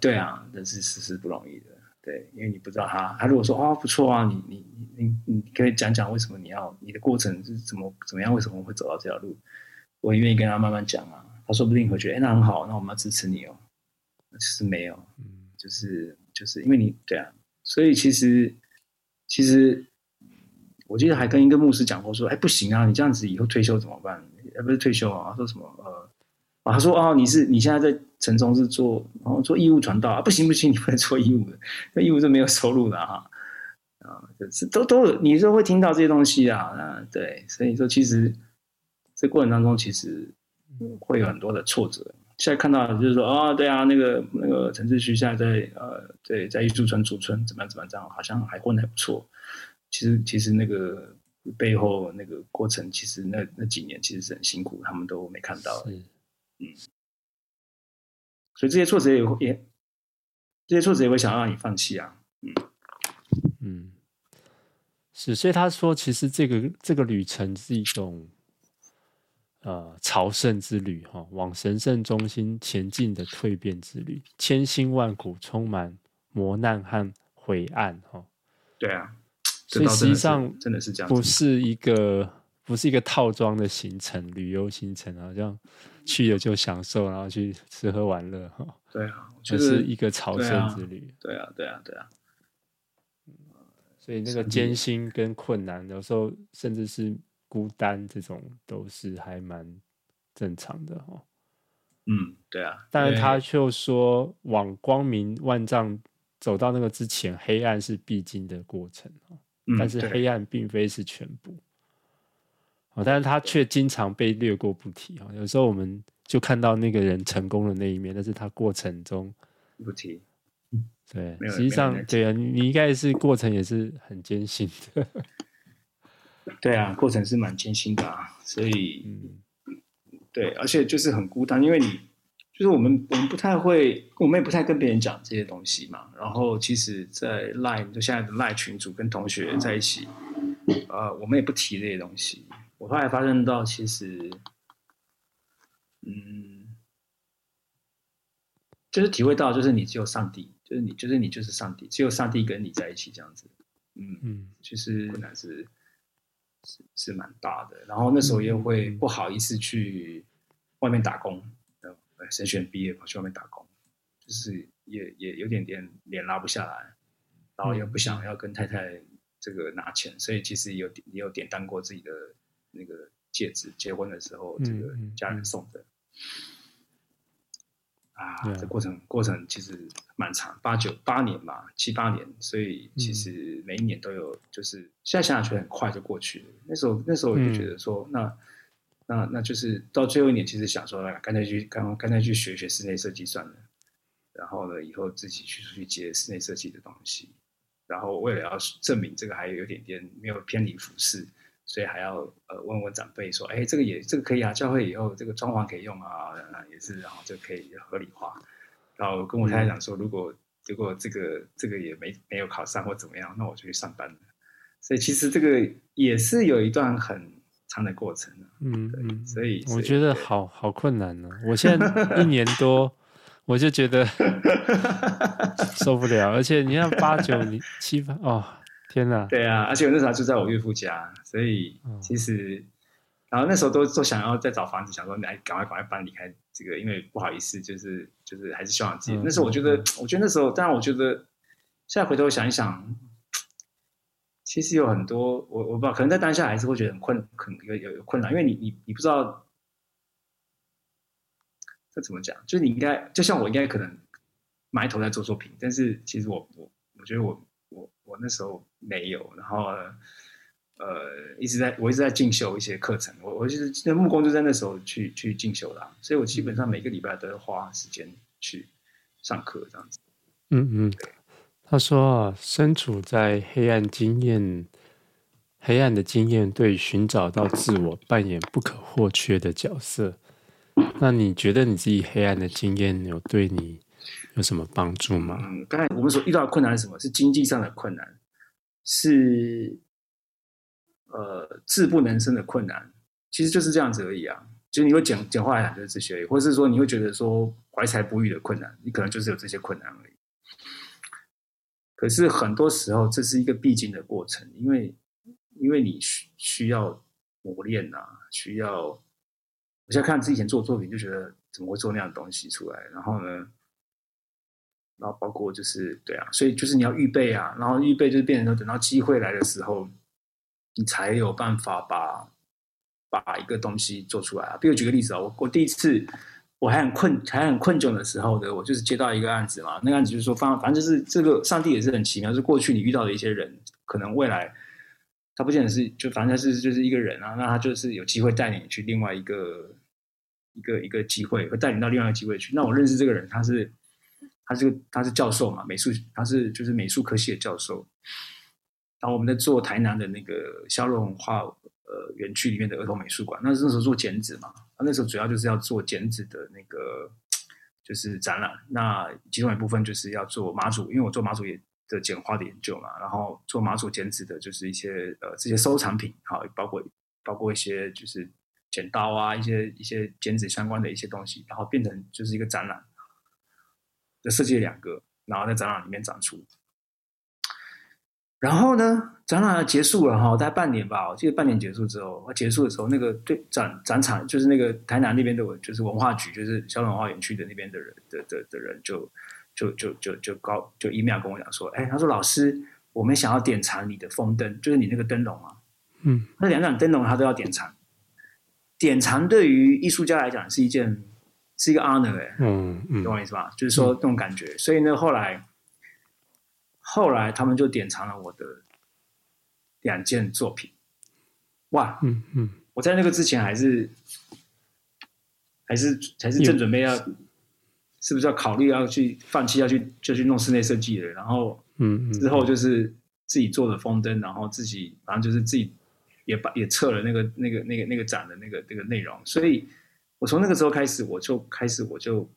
对啊，这是事实不容易的。对，因为你不知道他，他如果说哦不错啊，你你你你你可以讲讲为什么你要你的过程是怎么怎么样，为什么会走到这条路，我也愿意跟他慢慢讲啊。他说不定会觉得哎那很好，那我们要支持你哦。其实没有，嗯，就是就是因为你对啊，所以其实其实我记得还跟一个牧师讲过说，哎不行啊，你这样子以后退休怎么办？哎不是退休啊，说什么呃。他说：“哦，你是你现在在城中是做，然后做义务传道啊？不行不行，你不能做义务的，那义务是没有收入的哈。啊，就是都都有，你是会听到这些东西啊。啊，对，所以说其实这过程当中其实会有很多的挫折。现在看到就是说啊、哦，对啊，那个那个陈志旭现在在呃，对，在艺术村驻村怎么样怎么样这样，好像还混得还不错。其实其实那个背后那个过程，其实那那几年其实是很辛苦，他们都没看到。”嗯，所以这些挫折也会也，这些挫折也会想要让你放弃啊。嗯嗯，是，所以他说，其实这个这个旅程是一种呃朝圣之旅哈，往神圣中心前进的蜕变之旅，千辛万苦，充满磨难和灰暗哈。对啊，所以实际上真的是这样，不是一个。不是一个套装的行程，旅游行程好像去了就享受，然后去吃喝玩乐哈。对啊，就是一个朝圣之旅。对啊，对啊，对啊。所以那个艰辛跟困难，有时候甚至是孤单，这种都是还蛮正常的哈。嗯，对啊。但是他就说，往光明万丈走到那个之前，黑暗是必经的过程。但是黑暗并非是全部。但是他却经常被略过不提啊。有时候我们就看到那个人成功的那一面，但是他过程中不提，对，实际上对啊，你你应该是过程也是很艰辛的。对啊，过程是蛮艰辛的啊，所以，嗯，对，而且就是很孤单，因为你就是我们我们不太会，我们也不太跟别人讲这些东西嘛。然后，其实，在 Line 就现在的 Line 群组跟同学在一起，呃，我们也不提这些东西。我后来发现到，其实，嗯，就是体会到，就是你只有上帝，就是你，就是你，就是上帝，只有上帝跟你在一起这样子。嗯嗯，其实那是。是是蛮大的，然后那时候又会不好意思去外面打工，呃、嗯，神学毕业跑去外面打工，就是也也有点点脸拉不下来，然后又不想要跟太太这个拿钱，所以其实也有也有典当过自己的那个戒指，结婚的时候这个家人送的。啊，这过程过程其实蛮长，八九八年吧，七八年，所以其实每一年都有，就是、嗯、现在想想觉得很快就过去了。那时候那时候我就觉得说，嗯、那那那就是到最后一年，其实想说，哎，干脆去刚干脆去学学室内设计算了，然后呢，以后自己去出去接室内设计的东西，然后为了要证明这个还有点点没有偏离服饰。所以还要呃问问长辈说，哎，这个也这个可以啊，教会以后这个装潢可以用啊，也是，然后就可以合理化。然后跟我太太讲说，如果如果这个这个也没没有考上或怎么样，那我就去上班了。所以其实这个也是有一段很长的过程。嗯嗯，所以我觉得好好困难呢。我现在一年多，我就觉得 受不了，而且你看八九七八哦。天呐，对啊，而且我那时候住在我岳父家，所以其实，嗯、然后那时候都都想要再找房子，想说来赶快赶快搬离开这个，因为不好意思，就是就是还是希望自己。嗯、那时候我觉得，嗯、我觉得那时候，当然我觉得，现在回头想一想，其实有很多我我不知道，可能在当下还是会觉得很困，很有有有困难，因为你你你不知道这怎么讲，就是你应该就像我应该可能埋头在做作品，但是其实我我我觉得我。我那时候没有，然后呃，一直在我一直在进修一些课程。我我就是那木工就在那时候去去进修啦，所以我基本上每个礼拜都要花时间去上课这样子。嗯嗯，他说啊，身处在黑暗经验，黑暗的经验对寻找到自我扮演不可或缺的角色。那你觉得你自己黑暗的经验有对你？有什么帮助吗？嗯，刚才我们所遇到的困难是什么？是经济上的困难，是呃自不能生的困难，其实就是这样子而已啊。就是你会简简化来讲就是这些，或者是说你会觉得说怀才不遇的困难，你可能就是有这些困难而已。可是很多时候这是一个必经的过程，因为因为你需需要磨练啊，需要我现在看自己以前做作品就觉得怎么会做那样的东西出来，然后呢？然后包括就是对啊，所以就是你要预备啊，然后预备就是变成，等到机会来的时候，你才有办法把把一个东西做出来啊。比如举个例子啊，我我第一次我还很困还很困窘的时候的，我就是接到一个案子嘛，那个案子就是说，反反正就是这个上帝也是很奇妙，就是过去你遇到的一些人，可能未来他不见得是就反正是就是一个人啊，那他就是有机会带你去另外一个一个一个机会，会带你到另外一个机会去。那我认识这个人，他是。他是个他是教授嘛，美术他是就是美术科系的教授。然后我们在做台南的那个萧若文化呃园区里面的儿童美术馆，那那时候做剪纸嘛，那时候主要就是要做剪纸的那个就是展览。那其中一部分就是要做马祖，因为我做马祖也的剪花的研究嘛，然后做马祖剪纸的就是一些呃这些收藏品，好，包括包括一些就是剪刀啊，一些一些剪纸相关的一些东西，然后变成就是一个展览。设计了两个，然后在展览里面展出。然后呢，展览结束了哈，大概半年吧，我记得半年结束之后，结束的时候，那个对展展场就是那个台南那边的，就是文化局，就是萧文化园区的那边的人的的的人就，就就就就就高就 email 跟我讲说，哎，他说老师，我们想要典藏你的风灯，就是你那个灯笼啊，嗯，那两盏灯笼他都要典藏，典藏对于艺术家来讲是一件。是一个 honor 哎、欸，嗯嗯，懂我意思吧？就是说这种感觉，嗯、所以呢，后来后来他们就典藏了我的两件作品，哇，嗯嗯，我在那个之前还是还是还是正准备要是不是要考虑要去放弃，要去就去弄室内设计了？然后，嗯，之后就是自己做的风灯，然后自己反正就是自己也把也测了那个那个那个那个展的那个那个内容。所以，我从那个时候开始，我就开始我就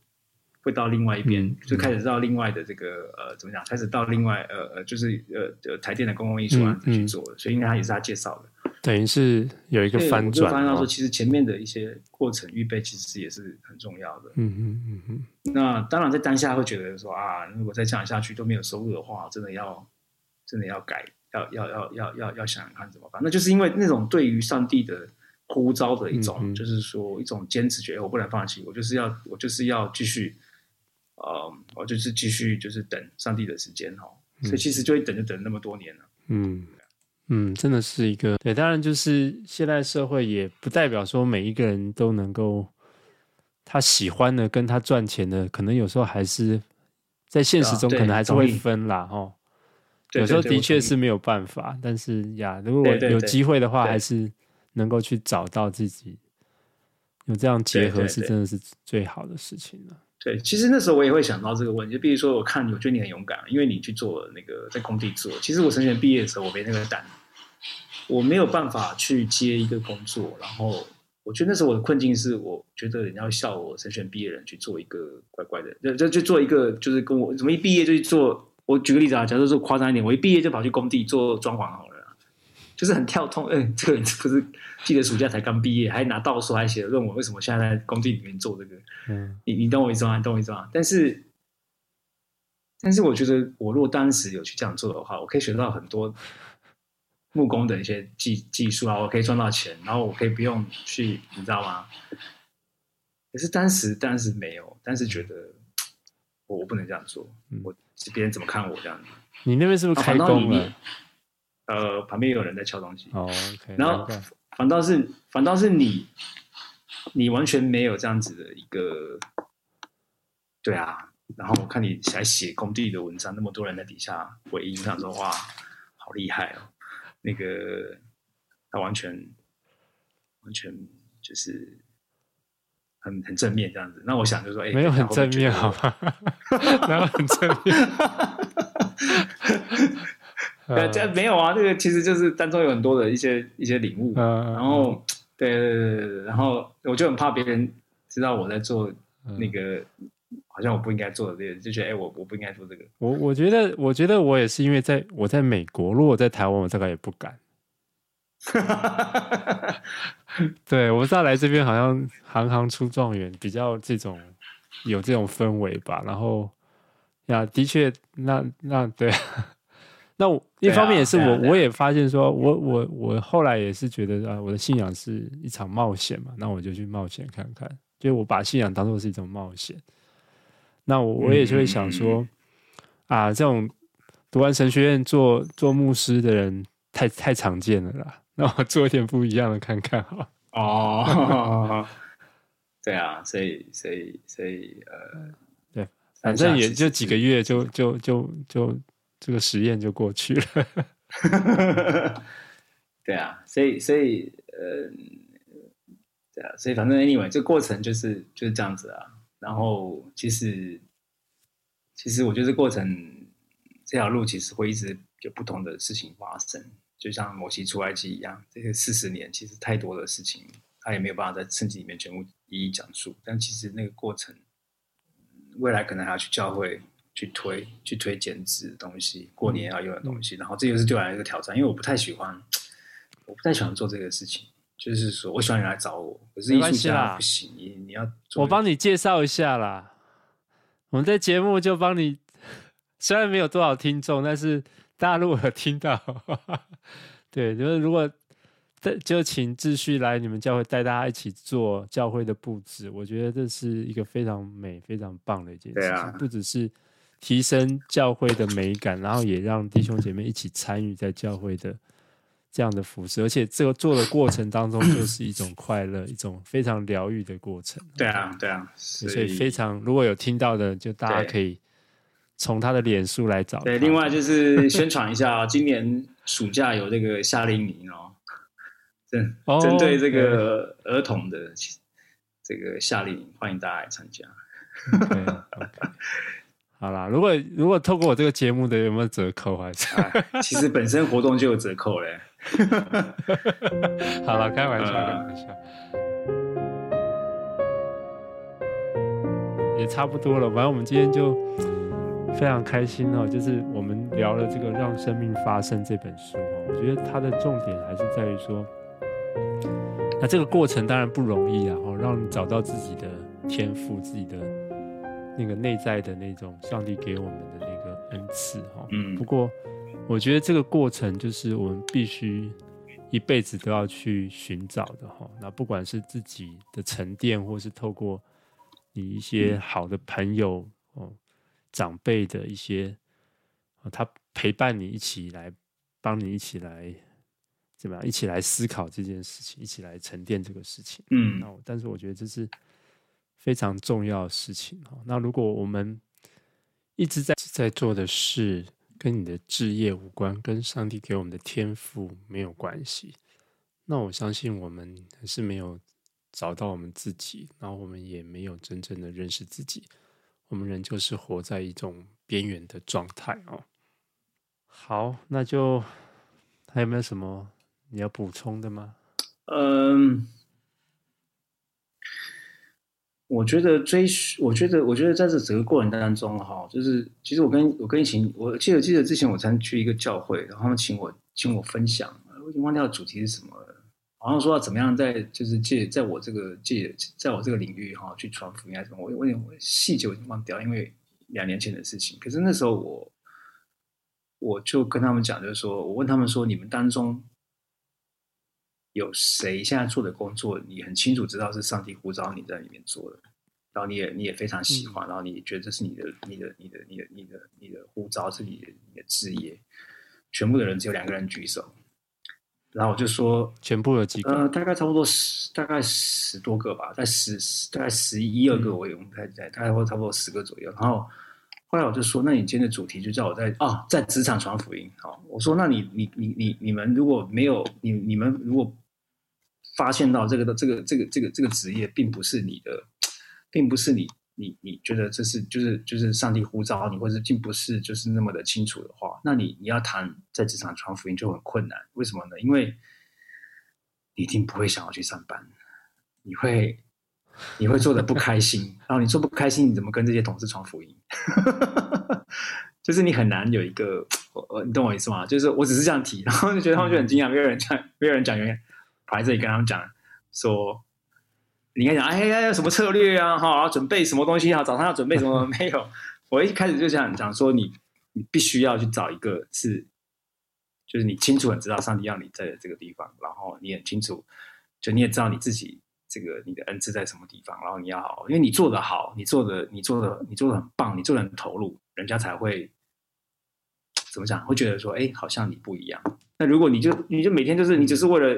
会到另外一边，嗯、就开始到另外的这个呃怎么讲？开始到另外呃呃就是呃呃台电的公共艺术案子去做了。嗯嗯、所以，应该他也是他介绍的。等于是有一个翻转，我就发现到说，其实前面的一些过程预备，其实也是很重要的。嗯嗯嗯嗯。那当然，在当下会觉得说啊，如果再这样下去都没有收入的话，真的要真的要改，要要要要要要想想看怎么办。那就是因为那种对于上帝的呼召的一种，就是说一种坚持，觉得我不能放弃，我就是要我就是要继续，呃，我就是继续就是等上帝的时间哈。所以其实就会等就等那么多年了。嗯。嗯，真的是一个对，当然就是现在社会也不代表说每一个人都能够他喜欢的跟他赚钱的，可能有时候还是在现实中可能还是会分啦，哈。有时候的确是没有办法，但是呀，如果有机会的话，还是能够去找到自己有这样结合，是真的是最好的事情了。对，其实那时候我也会想到这个问题，就比如说我看，我觉得你很勇敢，因为你去做那个在工地做。其实我神学毕业的时候，我没那个胆。我没有办法去接一个工作，然后我觉得那时候我的困境是，我觉得人家会笑我神学毕业人去做一个乖乖的，就就就做一个就是跟我怎么一毕业就去做。我举个例子啊，假如说夸张一点，我一毕业就跑去工地做装潢好了，就是很跳通。嗯，这个人不是记得暑假才刚毕业，还拿到手还写了论文，为什么现在在工地里面做这个？嗯，你你懂我意思吗？你懂我意思吗？但是，但是我觉得我如果当时有去这样做的话，我可以学到很多。木工的一些技技术啊，我可以赚到钱，然后我可以不用去，你知道吗？可是当时当时没有，但是觉得我我不能这样做，嗯、我别人怎么看我这样子？你那边是不是开工了？呃，旁边有人在敲东西。哦，okay, 然后反倒是反倒是你，你完全没有这样子的一个，对啊。然后我看你还写工地的文章，那么多人在底下回应，想说哇，好厉害哦。那个他完全完全就是很很正面这样子，那我想就说，哎，没有很正面好吗？没有很正面，对，这没有啊。这个其实就是当中有很多的一些一些领悟，然后对对对对，然后我就很怕别人知道我在做那个。好像我不应该做的这个，就觉得哎，我我不应该做这个。我我觉得，我觉得我也是因为在我在美国，如果在台湾，我大概也不敢。对，我知道来这边好像行行出状元，比较这种有这种氛围吧。然后呀，的确，那那对，那我一方面也是我，我也发现说，我我我后来也是觉得啊，我的信仰是一场冒险嘛，那我就去冒险看看，就我把信仰当做是一种冒险。那我我也就会想说，嗯、啊，这种读完神学院做做牧师的人太太常见了啦。那我做一点不一样的看看哈。哦，对啊，所以所以所以呃，对，反正也就几个月就就就就这个实验就过去了。对啊，所以所以呃，对啊，所以反正 anyway，这过程就是就是这样子啊。然后，其实，其实我觉得这过程这条路其实会一直有不同的事情发生，就像摩西出埃及一样，这些四十年其实太多的事情，他也没有办法在圣经里面全部一一讲述。但其实那个过程，未来可能还要去教会去推、去推剪纸的东西，过年要用的东西。嗯、然后这就是对我来说一个挑战，因为我不太喜欢，我不太喜欢做这个事情。就是说，我喜欢人来找我，可是艺术家不行，你你要我帮你介绍一下啦。我们在节目就帮你，虽然没有多少听众，但是大家如果有听到，对，就是如果就请秩序来你们教会带大家一起做教会的布置，我觉得这是一个非常美、非常棒的一件事情，啊、不只是提升教会的美感，然后也让弟兄姐妹一起参与在教会的。这样的服饰，而且这个做的过程当中就是一种快乐，一种非常疗愈的过程。对啊，对啊，所以，所以非常如果有听到的，就大家可以从他的脸书来找。对，另外就是 宣传一下，今年暑假有这个夏令营哦，针针对这个儿童的这个夏令营，欢迎大家来参加。Okay, 好啦，如果如果透过我这个节目的有没有折扣还是？其实本身活动就有折扣嘞。好了，开玩笑，开玩笑。也差不多了，反正我们今天就非常开心哦，就是我们聊了这个《让生命发生》这本书哦，我觉得它的重点还是在于说，那这个过程当然不容易啊，哦，让你找到自己的天赋，自己的那个内在的那种上帝给我们的那个恩赐哈。嗯，不过。我觉得这个过程就是我们必须一辈子都要去寻找的哈。那不管是自己的沉淀，或是透过你一些好的朋友哦、长辈的一些，他陪伴你一起来，帮你一起来怎么样，一起来思考这件事情，一起来沉淀这个事情。嗯，那但是我觉得这是非常重要的事情哈。那如果我们一直在在做的事，跟你的职业无关，跟上帝给我们的天赋没有关系。那我相信我们还是没有找到我们自己，然后我们也没有真正的认识自己。我们人就是活在一种边缘的状态哦。好，那就还有没有什么你要补充的吗？嗯。我觉得追，我觉得，我觉得在这整个过程当中，哈，就是其实我跟我跟以前，我记得记得之前我参去一个教会，然后他们请我请我分享，我已经忘掉主题是什么了，好像说要怎么样在就是借在我这个借在我这个领域哈去传福音还是什么，我我有点细节我已经忘掉，因为两年前的事情。可是那时候我我就跟他们讲，就是说我问他们说，你们当中。有谁现在做的工作，你很清楚知道是上帝呼召你在里面做的，然后你也你也非常喜欢，嗯、然后你觉得这是你的你的你的你的你的你的呼召是你的你的职业，全部的人只有两个人举手，然后我就说 全部有几个？呃，大概差不多十大概十多个吧，在十大概十一二个我也不太在大概会差不多十个左右，然后后来我就说，那你今天的主题就叫我在啊在职场传福音，好，我说那你你你你你们如果没有你你们如果发现到这个的这个这个这个这个职业并不是你的，并不是你你你觉得这是就是就是上帝呼召你，或者并不是就是那么的清楚的话，那你你要谈在职场传福音就很困难。为什么呢？因为你一定不会想要去上班，你会你会做的不开心，然后你做不开心，你怎么跟这些同事传福音？就是你很难有一个我我你懂我意思吗？就是我只是这样提，然后就觉得他们就很惊讶，没有人讲，没有人讲原因因。我在这里跟他们讲说，你应该讲哎呀，什么策略啊？哈，准备什么东西啊？早上要准备什么？没有。我一开始就想讲说你，你必须要去找一个是，就是你清楚很知道上帝要你在这个地方，然后你很清楚，就你也知道你自己这个你的恩赐在什么地方，然后你要好，因为你做的好，你做的你做的你做的很棒，你做的很投入，人家才会怎么讲？会觉得说，哎，好像你不一样。那如果你就你就每天就是你只是为了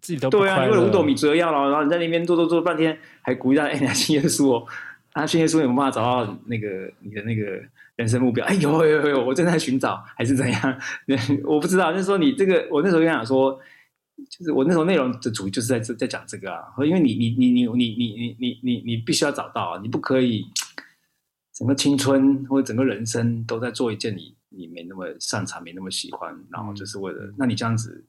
自己都对啊，你为了五斗米折腰了，然后你在那边做做做半天，还鼓励他哎，信耶稣哦，啊，信耶稣有没有办法找到那个你的那个人生目标？哎，有有有有，我正在寻找，还是怎样？我不知道。就是说你这个，我那时候跟他讲说，就是我那时候内容的主就是在在讲这个啊，因为你你你你你你你你你你必须要找到，你不可以整个青春或者整个人生都在做一件你。你没那么擅长，没那么喜欢，然后就是为了，嗯、那你这样子，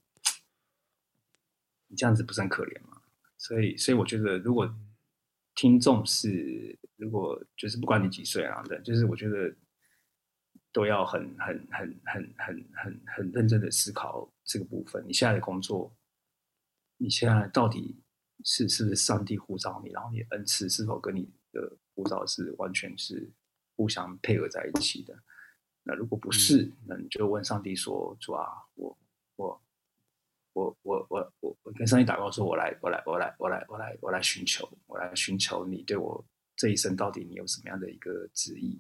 你这样子不是很可怜吗？所以，所以我觉得，如果听众是，如果就是不管你几岁啊，对，就是我觉得都要很、很、很、很、很、很、很认真的思考这个部分。你现在的工作，你现在到底是是不是上帝呼召你？然后你恩赐是否跟你的呼召是完全是互相配合在一起的？那如果不是，那你就问上帝说：“主啊，我我我我我我我跟上帝祷告说，我来我来我来我来我来我来寻求，我来寻求你对我这一生到底你有什么样的一个旨意？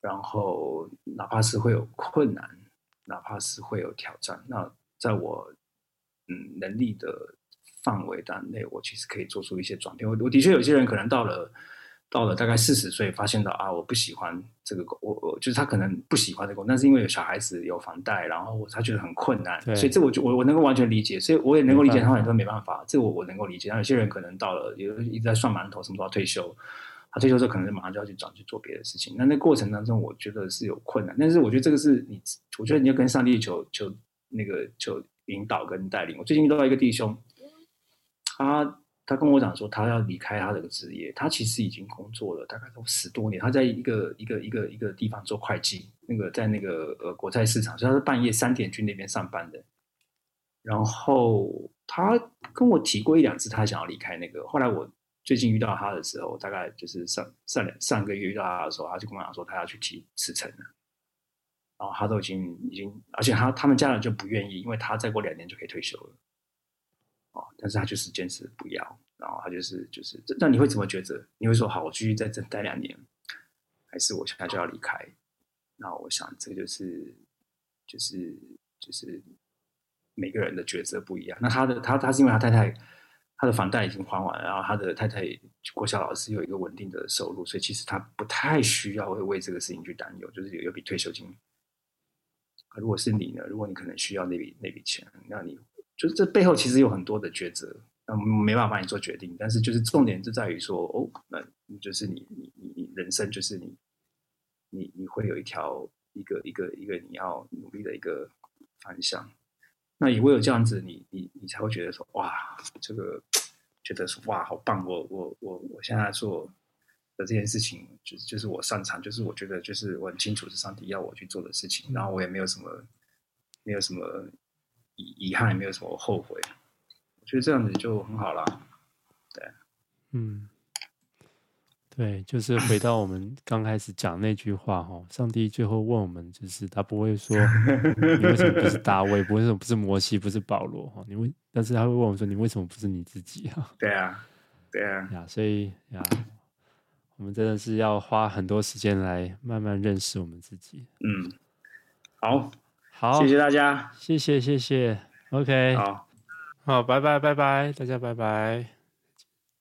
然后哪怕是会有困难，哪怕是会有挑战，那在我嗯能力的范围当内，我其实可以做出一些转变。我我的确有些人可能到了。”到了大概四十岁，发现到啊，我不喜欢这个工，我我就是他可能不喜欢这个工，但是因为有小孩子有房贷，然后他觉得很困难，所以这我就我我能够完全理解，所以我也能够理解他们说没办法，这我我能够理解。但有些人可能到了有一直在算馒头，什么时候退休，他退休之后可能马上就要去转去做别的事情。那那过程当中，我觉得是有困难，但是我觉得这个是你，我觉得你要跟上帝求求那个求引导跟带领。我最近遇到一个弟兄，他他跟我讲说，他要离开他这个职业，他其实已经工作了大概都十多年，他在一个一个一个一个地方做会计，那个在那个呃国债市场，所以他是半夜三点去那边上班的。然后他跟我提过一两次，他想要离开那个。后来我最近遇到他的时候，大概就是上上两上个月遇到他的时候，他就跟我讲说他要去提辞呈了。然后他都已经已经，而且他他们家人就不愿意，因为他再过两年就可以退休了。但是他就是坚持不要。然后他就是就是，那你会怎么抉择？你会说好，我继续在这待两年，还是我现在就要离开？那我想这个就是就是就是。每个人的抉择不一样。那他的他他是因为他太太他的房贷已经还完，然后他的太太国小老师有一个稳定的收入，所以其实他不太需要会为这个事情去担忧，就是有有笔退休金。如果是你呢？如果你可能需要那笔那笔钱，那你就是这背后其实有很多的抉择，那没办法帮你做决定。但是就是重点就在于说，哦，那就是你你你你人生就是你你你会有一条一个一个一个你要努力的一个方向。那也唯有这样子你，你你你才会觉得说，哇，这个觉得说，哇，好棒！我我我我现在做的这件事情，就是就是我擅长，就是我觉得就是我很清楚是上帝要我去做的事情，然后我也没有什么没有什么遗遗憾，也没有什么后悔，我觉得这样子就很好了。对，嗯。对，就是回到我们刚开始讲那句话哈，上帝最后问我们，就是他不会说 你为什么不是大卫，不为什么不是摩西，不是保罗哈，你为，但是他会问我们说，你为什么不是你自己啊？对啊，对啊，呀，所以呀，我们真的是要花很多时间来慢慢认识我们自己。嗯，好，好，谢谢大家，谢谢谢谢，OK，好，好，拜拜拜拜，大家拜拜。